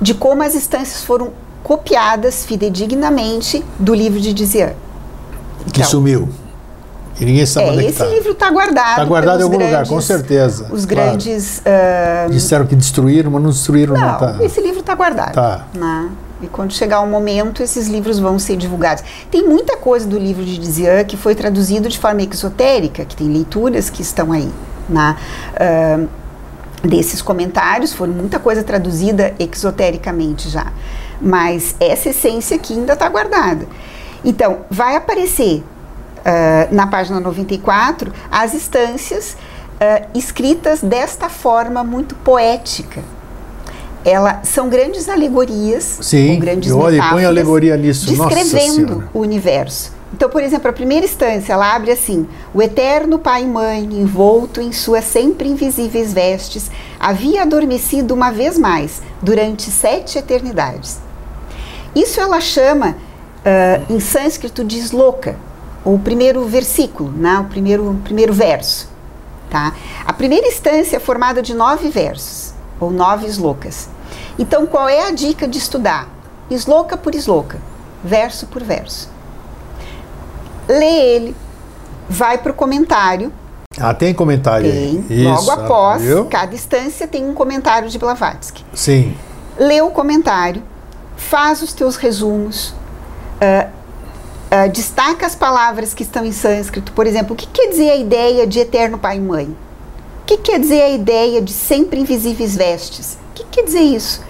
de como as instâncias foram copiadas fidedignamente do livro de Dizian. Que sumiu. E ninguém sabe onde É, é que esse está. livro está guardado. Está guardado em algum lugar, grandes- com certeza. Os claro. grandes. ah, Disseram que destruíram, mas não destruíram, não. não, tá. esse livro está guardado. Tá. né? E quando chegar o momento, esses livros vão ser divulgados. Tem muita coisa do livro de Dizian que foi traduzido de forma exotérica, que tem leituras que estão aí. Né? Ah, desses comentários, foi muita coisa traduzida exotericamente já. Mas essa essência aqui ainda está guardada. Então, vai aparecer ah, na página 94 as instâncias ah, escritas desta forma muito poética. Ela, são grandes alegorias, Sim, com grandes olha, e põe metáforas, alegoria nisso, descrevendo o universo. Então, por exemplo, a primeira instância, ela abre assim: o eterno Pai e Mãe, envolto em suas sempre invisíveis vestes, havia adormecido uma vez mais, durante sete eternidades. Isso ela chama, ah, em sânscrito, de sloka, o primeiro versículo, né? o primeiro, primeiro verso. Tá? A primeira instância é formada de nove versos, ou nove slokas. Então, qual é a dica de estudar? Sloka por sloka, verso por verso. Lê ele, vai para o comentário, Ah, tem comentário tem, aí. logo Isso, após, viu? cada instância tem um comentário de Blavatsky Sim. lê o comentário, faz os teus resumos, ah, destaca as palavras que estão em sânscrito. Por exemplo, o que quer dizer a ideia de eterno pai e mãe? O que quer dizer a ideia de sempre invisíveis vestes? O que quer dizer isso?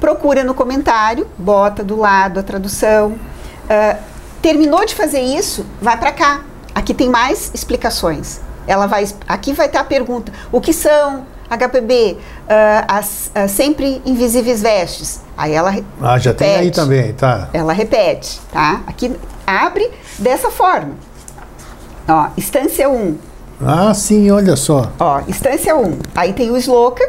Procura no comentário, bota do lado a tradução. Ah, terminou de fazer isso, vai para cá. Aqui tem mais explicações. Ela vai, aqui vai estar a pergunta: o que são HPB? Ah, as ah, sempre invisíveis vestes. Aí ela Ah, já tem aí repete. também, tá. Ela repete, tá? Aqui abre dessa forma. Ó, instância 1. Ah, sim, olha só. Ó, instância 1. Aí tem o sloka,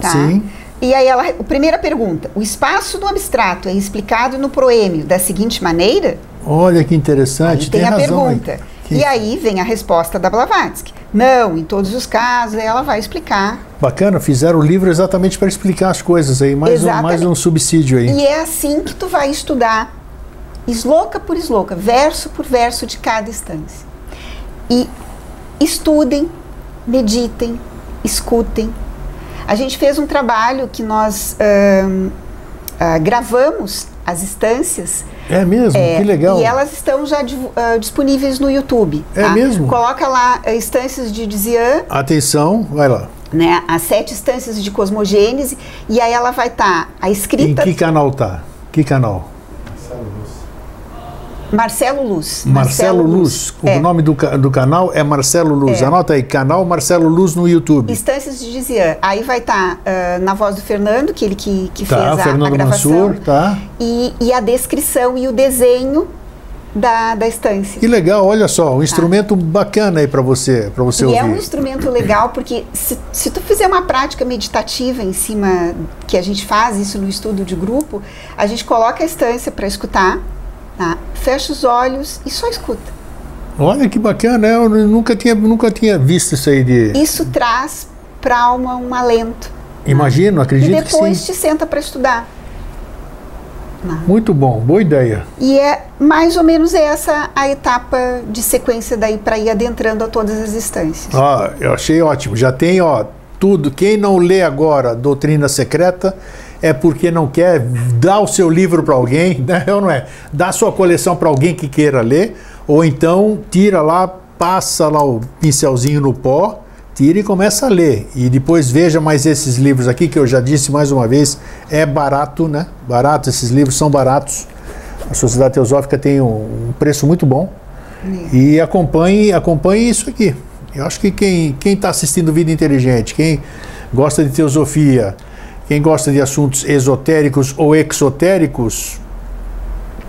tá? Sim. E aí ela, a primeira pergunta, o espaço do abstrato é explicado no proêmio da seguinte maneira? Olha que interessante. Aí tem, a razão pergunta. Aí. Que E aí vem a resposta da Blavatsky. Não, em todos os casos, ela vai explicar. Bacana, fizeram o livro exatamente para explicar as coisas aí. Mais um, mais um subsídio aí. E é assim que tu vai estudar, esloca por esloca, verso por verso de cada instância. E estudem, meditem, escutem. A gente fez um trabalho que nós ahn, ah, gravamos as instâncias. É mesmo? é, que legal. E elas estão já ah, disponíveis no YouTube. É tá? mesmo? Coloca lá ah, instâncias de Dizian, Atenção, vai lá. né, as sete instâncias de cosmogênese, e aí ela vai estar a Em escrita que canal tá? Que canal? Marcelo Luz. Marcelo, Luz. É. O nome do, do canal é Marcelo Luz. É. Anota aí, canal Marcelo Luz no YouTube. Instâncias de Gizian. Aí vai estar na voz do Fernando, que ele que, que Tá, fez a, a Fernando gravação. Mansur, tá. E, e a descrição e o desenho da, da estância. Que legal, olha só, um instrumento bacana aí para você, para você E ouvir. é um instrumento legal porque se, se tu fizer uma prática meditativa em cima, que a gente faz isso no estudo de grupo, a gente coloca a estância para escutar, tá? fecha os olhos e só escuta. Olha que bacana, eu nunca tinha, nunca tinha visto isso aí de. Isso traz para a alma um alento. Imagino, E acredito que depois sim. te senta para estudar. Muito bom, boa ideia. E é mais ou menos essa a etapa de sequência daí para ir adentrando a todas as instâncias. Ó, eu achei ótimo. Já tem, ó, tudo. Quem não lê agora Doutrina Secreta é porque não quer dar o seu livro para alguém, né? Ou não é? Dá a sua coleção para alguém que queira ler, ou então tira lá, passa lá o pincelzinho no pó, tira e começa a ler. E depois veja mais esses livros aqui, que eu já disse mais uma vez, é barato, né? Barato, esses livros são baratos. A Sociedade Teosófica tem um, um preço muito bom. E acompanhe, acompanhe isso aqui. Eu acho que quem está assistindo Vida Inteligente, quem gosta de teosofia, quem gosta de assuntos esotéricos ou exotéricos,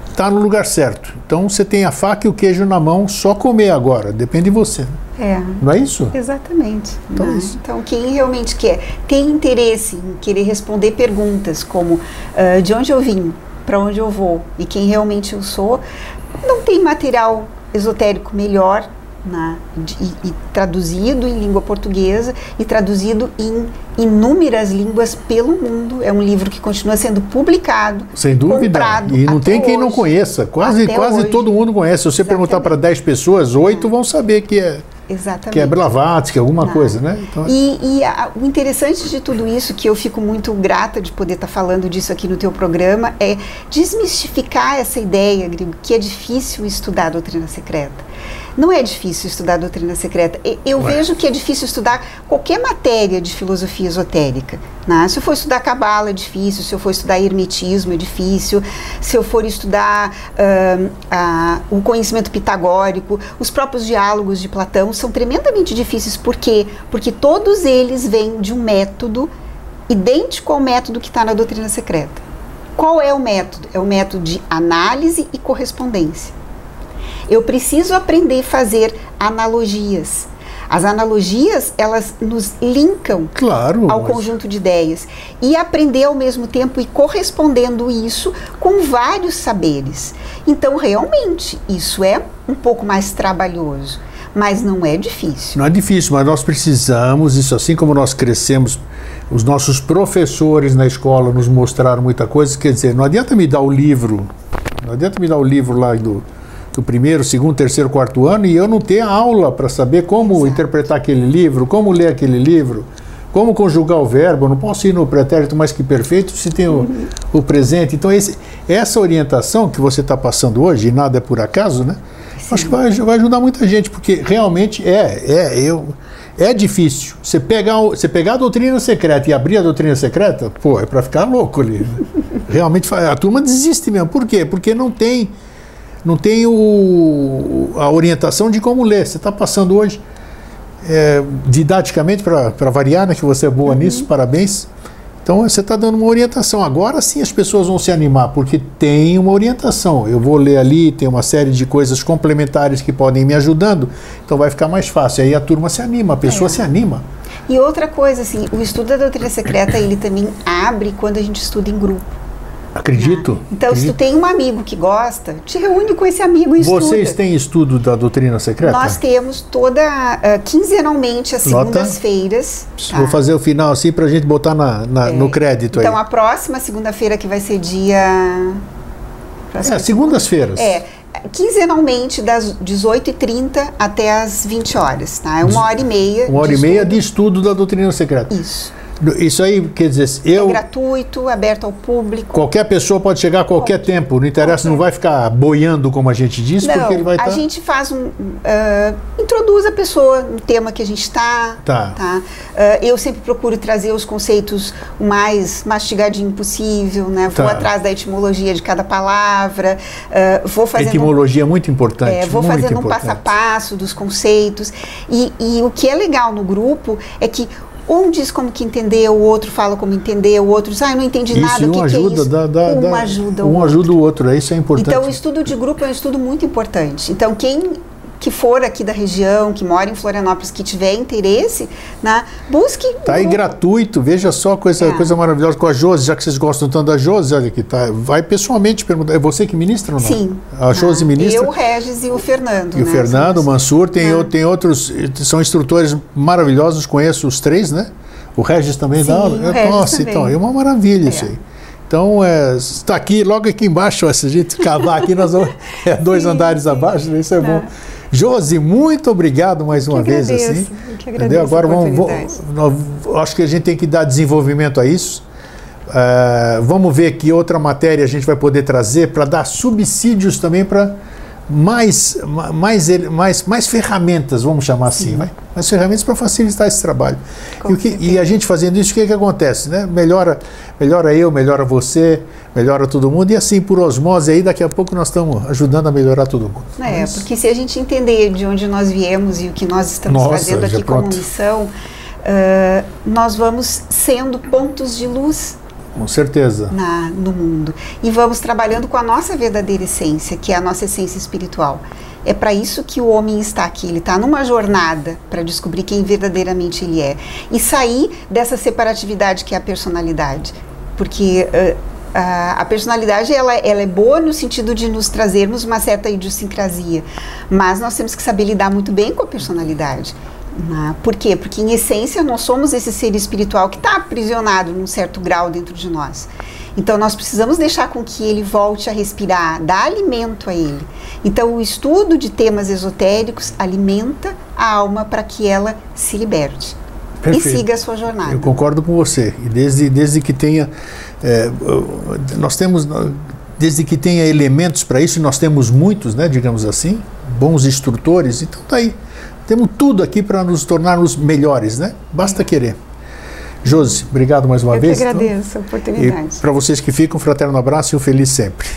está no lugar certo. Então você tem a faca e o queijo na mão, só comer agora, depende de você. É. Não é isso? Exatamente. Então né? isso. Então, quem realmente quer, tem interesse em querer responder perguntas como ah, de onde eu vim, para onde eu vou e quem realmente eu sou, não tem material esotérico melhor né, e, e traduzido em língua portuguesa e traduzido em inúmeras línguas pelo mundo. É um livro que continua sendo publicado. Sem dúvida. E não tem quem não hoje. conheça. Quase, Até quase hoje. todo mundo conhece. Se você perguntar para 10 pessoas, 8 vão saber que é, Exatamente. que é Blavatsky, alguma Não. coisa, né? Então, E, e a- o interessante de tudo isso, que eu fico muito grata de poder estar falando disso aqui no teu programa, é desmistificar essa ideia, Grigo, que é difícil estudar a doutrina secreta. Não é difícil estudar doutrina secreta. Eu Ué. vejo que é difícil estudar qualquer matéria de filosofia esotérica. né? Se eu for estudar cabala, é difícil. Se eu for estudar hermetismo, é difícil. Se eu for estudar ahn, a- o conhecimento pitagórico, os próprios diálogos de Platão são tremendamente difíceis. Por quê? Porque todos eles vêm de um método idêntico ao método que está na doutrina secreta. Qual é o método? É o método de análise e correspondência. Eu preciso aprender a fazer analogias. As analogias, elas nos linkam claro. ao mas- conjunto de ideias e aprender ao mesmo tempo e correspondendo isso com vários saberes. Então, realmente, isso é um pouco mais trabalhoso, mas não é difícil. Não é difícil, mas nós precisamos, isso assim como nós crescemos, os nossos professores na escola nos mostraram muita coisa, quer dizer, não adianta me dar o livro, não adianta me dar o livro lá do, do primeiro, segundo, terceiro, quarto ano e eu não ter aula para saber como Exato. interpretar aquele livro, como ler aquele livro, como conjugar o verbo, eu não posso ir no pretérito mais que perfeito se tem o, o presente. Então, esse, essa orientação que você está passando hoje, e nada é por acaso, né? Acho que vai, vai ajudar muita gente, porque realmente é, é, eu, é difícil. Você pegar, você pegar a doutrina secreta e abrir a doutrina secreta, pô, é para ficar louco ali. Realmente, a turma desiste mesmo. Por quê? Porque não tem, não tem o, a orientação de como ler. Você está passando hoje, é, didaticamente, para variar, né, que você é boa nisso, parabéns. Então você está dando uma orientação. Agora sim as pessoas vão se animar, porque tem uma orientação. Eu vou ler ali, tem uma série de coisas complementares que podem ir me ajudando, então vai ficar mais fácil. Aí a turma se anima, a pessoa É. se anima. E outra coisa, assim, o estudo da doutrina secreta, ele também abre quando a gente estuda em grupo. Acredito. Então, se tu acredito. tem um amigo que gosta, te reúne com esse amigo e estuda. Vocês têm estudo da doutrina secreta? Nós temos toda, ah, quinzenalmente, às Nota. segundas-feiras. tá? Vou fazer o final assim para a gente botar na, na- no crédito Então, aí. a próxima segunda-feira, que vai ser dia... próxima É, segundas-feiras. É, quinzenalmente, das 18h30 até as 20 horas, tá? É uma hora e meia. Uma hora e meia de estudo da doutrina secreta. Isso. Isso aí, quer dizer, eu. É gratuito, aberto ao público. Qualquer pessoa pode chegar a qualquer pode. tempo, não interessa, qualquer. não vai ficar boiando, como a gente diz, não, porque ele vai estar. A tá... gente faz um. Uh, introduz a pessoa no tema que a gente está. Tá. tá? Uh, eu sempre procuro trazer os conceitos o mais mastigadinho possível, né? Vou tá. atrás da etimologia de cada palavra, uh, vou fazendo. Etimologia é muito importante. É, vou fazendo importante. um passo a passo dos conceitos. E, e o que é legal no grupo é que um diz como que entendeu, o outro fala como entendeu, o outro diz, ah, eu não entendi isso, nada, um o que, ajuda, que é isso? Dá, dá, um dá, ajuda um o outro. ajuda o outro, isso é importante. Então, o estudo de grupo é um estudo muito importante. Então, quem que for aqui da região, que mora em Florianópolis, que tiver interesse, né, busque. Tá aí gratuito, veja só coisa, é. coisa maravilhosa com a Josi, já que vocês gostam tanto da Josi, olha aqui, tá, vai pessoalmente perguntar. É você que ministra ou não? Sim. A Josi ah, ministra. Eu, o Regis e o Fernando. E né, o Fernando, o Mansur, tem, ah. tem outros, são instrutores maravilhosos, conheço os três, né? O Regis também Sim, dá aula. Nossa, também. então, é uma maravilha é. isso aí. Então, está é, aqui, logo aqui embaixo, se a gente cavar aqui, nós vamos, é dois Sim. andares abaixo, isso é bom. Josi, muito obrigado mais uma vez. Agradeço, assim. que Entendeu? Agora vamos, vamos, acho que a gente tem que dar desenvolvimento a isso. Uh, vamos ver que outra matéria a gente vai poder trazer para dar subsídios também para mais, mais, mais, mais ferramentas, vamos chamar assim, né? mais ferramentas para facilitar esse trabalho. E, que, e, a gente fazendo isso, o que, que acontece? Né? Melhora, melhora eu, melhora você, melhora todo mundo, e assim por osmose aí, daqui a pouco nós estamos ajudando a melhorar todo mundo. É, Mas... porque se a gente entender de onde nós viemos e o que nós estamos Nossa, fazendo aqui como missão, uh, nós vamos sendo pontos de luz com certeza. Na, no mundo. E vamos trabalhando com a nossa verdadeira essência, que é a nossa essência espiritual. É para isso que o homem está aqui. Ele está numa jornada para descobrir quem verdadeiramente ele é. E sair dessa separatividade que é a personalidade. Porque. Uh, a personalidade ela, ela é boa no sentido de nos trazermos uma certa idiosincrasia, mas nós temos que saber lidar muito bem com a personalidade. Ah, por quê? Porque, em essência, nós somos esse ser espiritual que está aprisionado num certo grau dentro de nós. Então, nós precisamos deixar com que ele volte a respirar, dar alimento a ele. Então, o estudo de temas esotéricos alimenta a alma para que ela se liberte. Perfeito. E siga a sua jornada. Eu concordo com você. E desde, desde que tenha. É, nós temos. Desde que tenha elementos para isso, e nós temos muitos, né, digamos assim, bons instrutores, então tá aí. Temos tudo aqui para nos tornarmos melhores, né? Basta querer. Josi, obrigado mais uma Eu vez. Eu que então. agradeço então. a oportunidade. Para vocês que ficam, um fraterno abraço e um feliz sempre.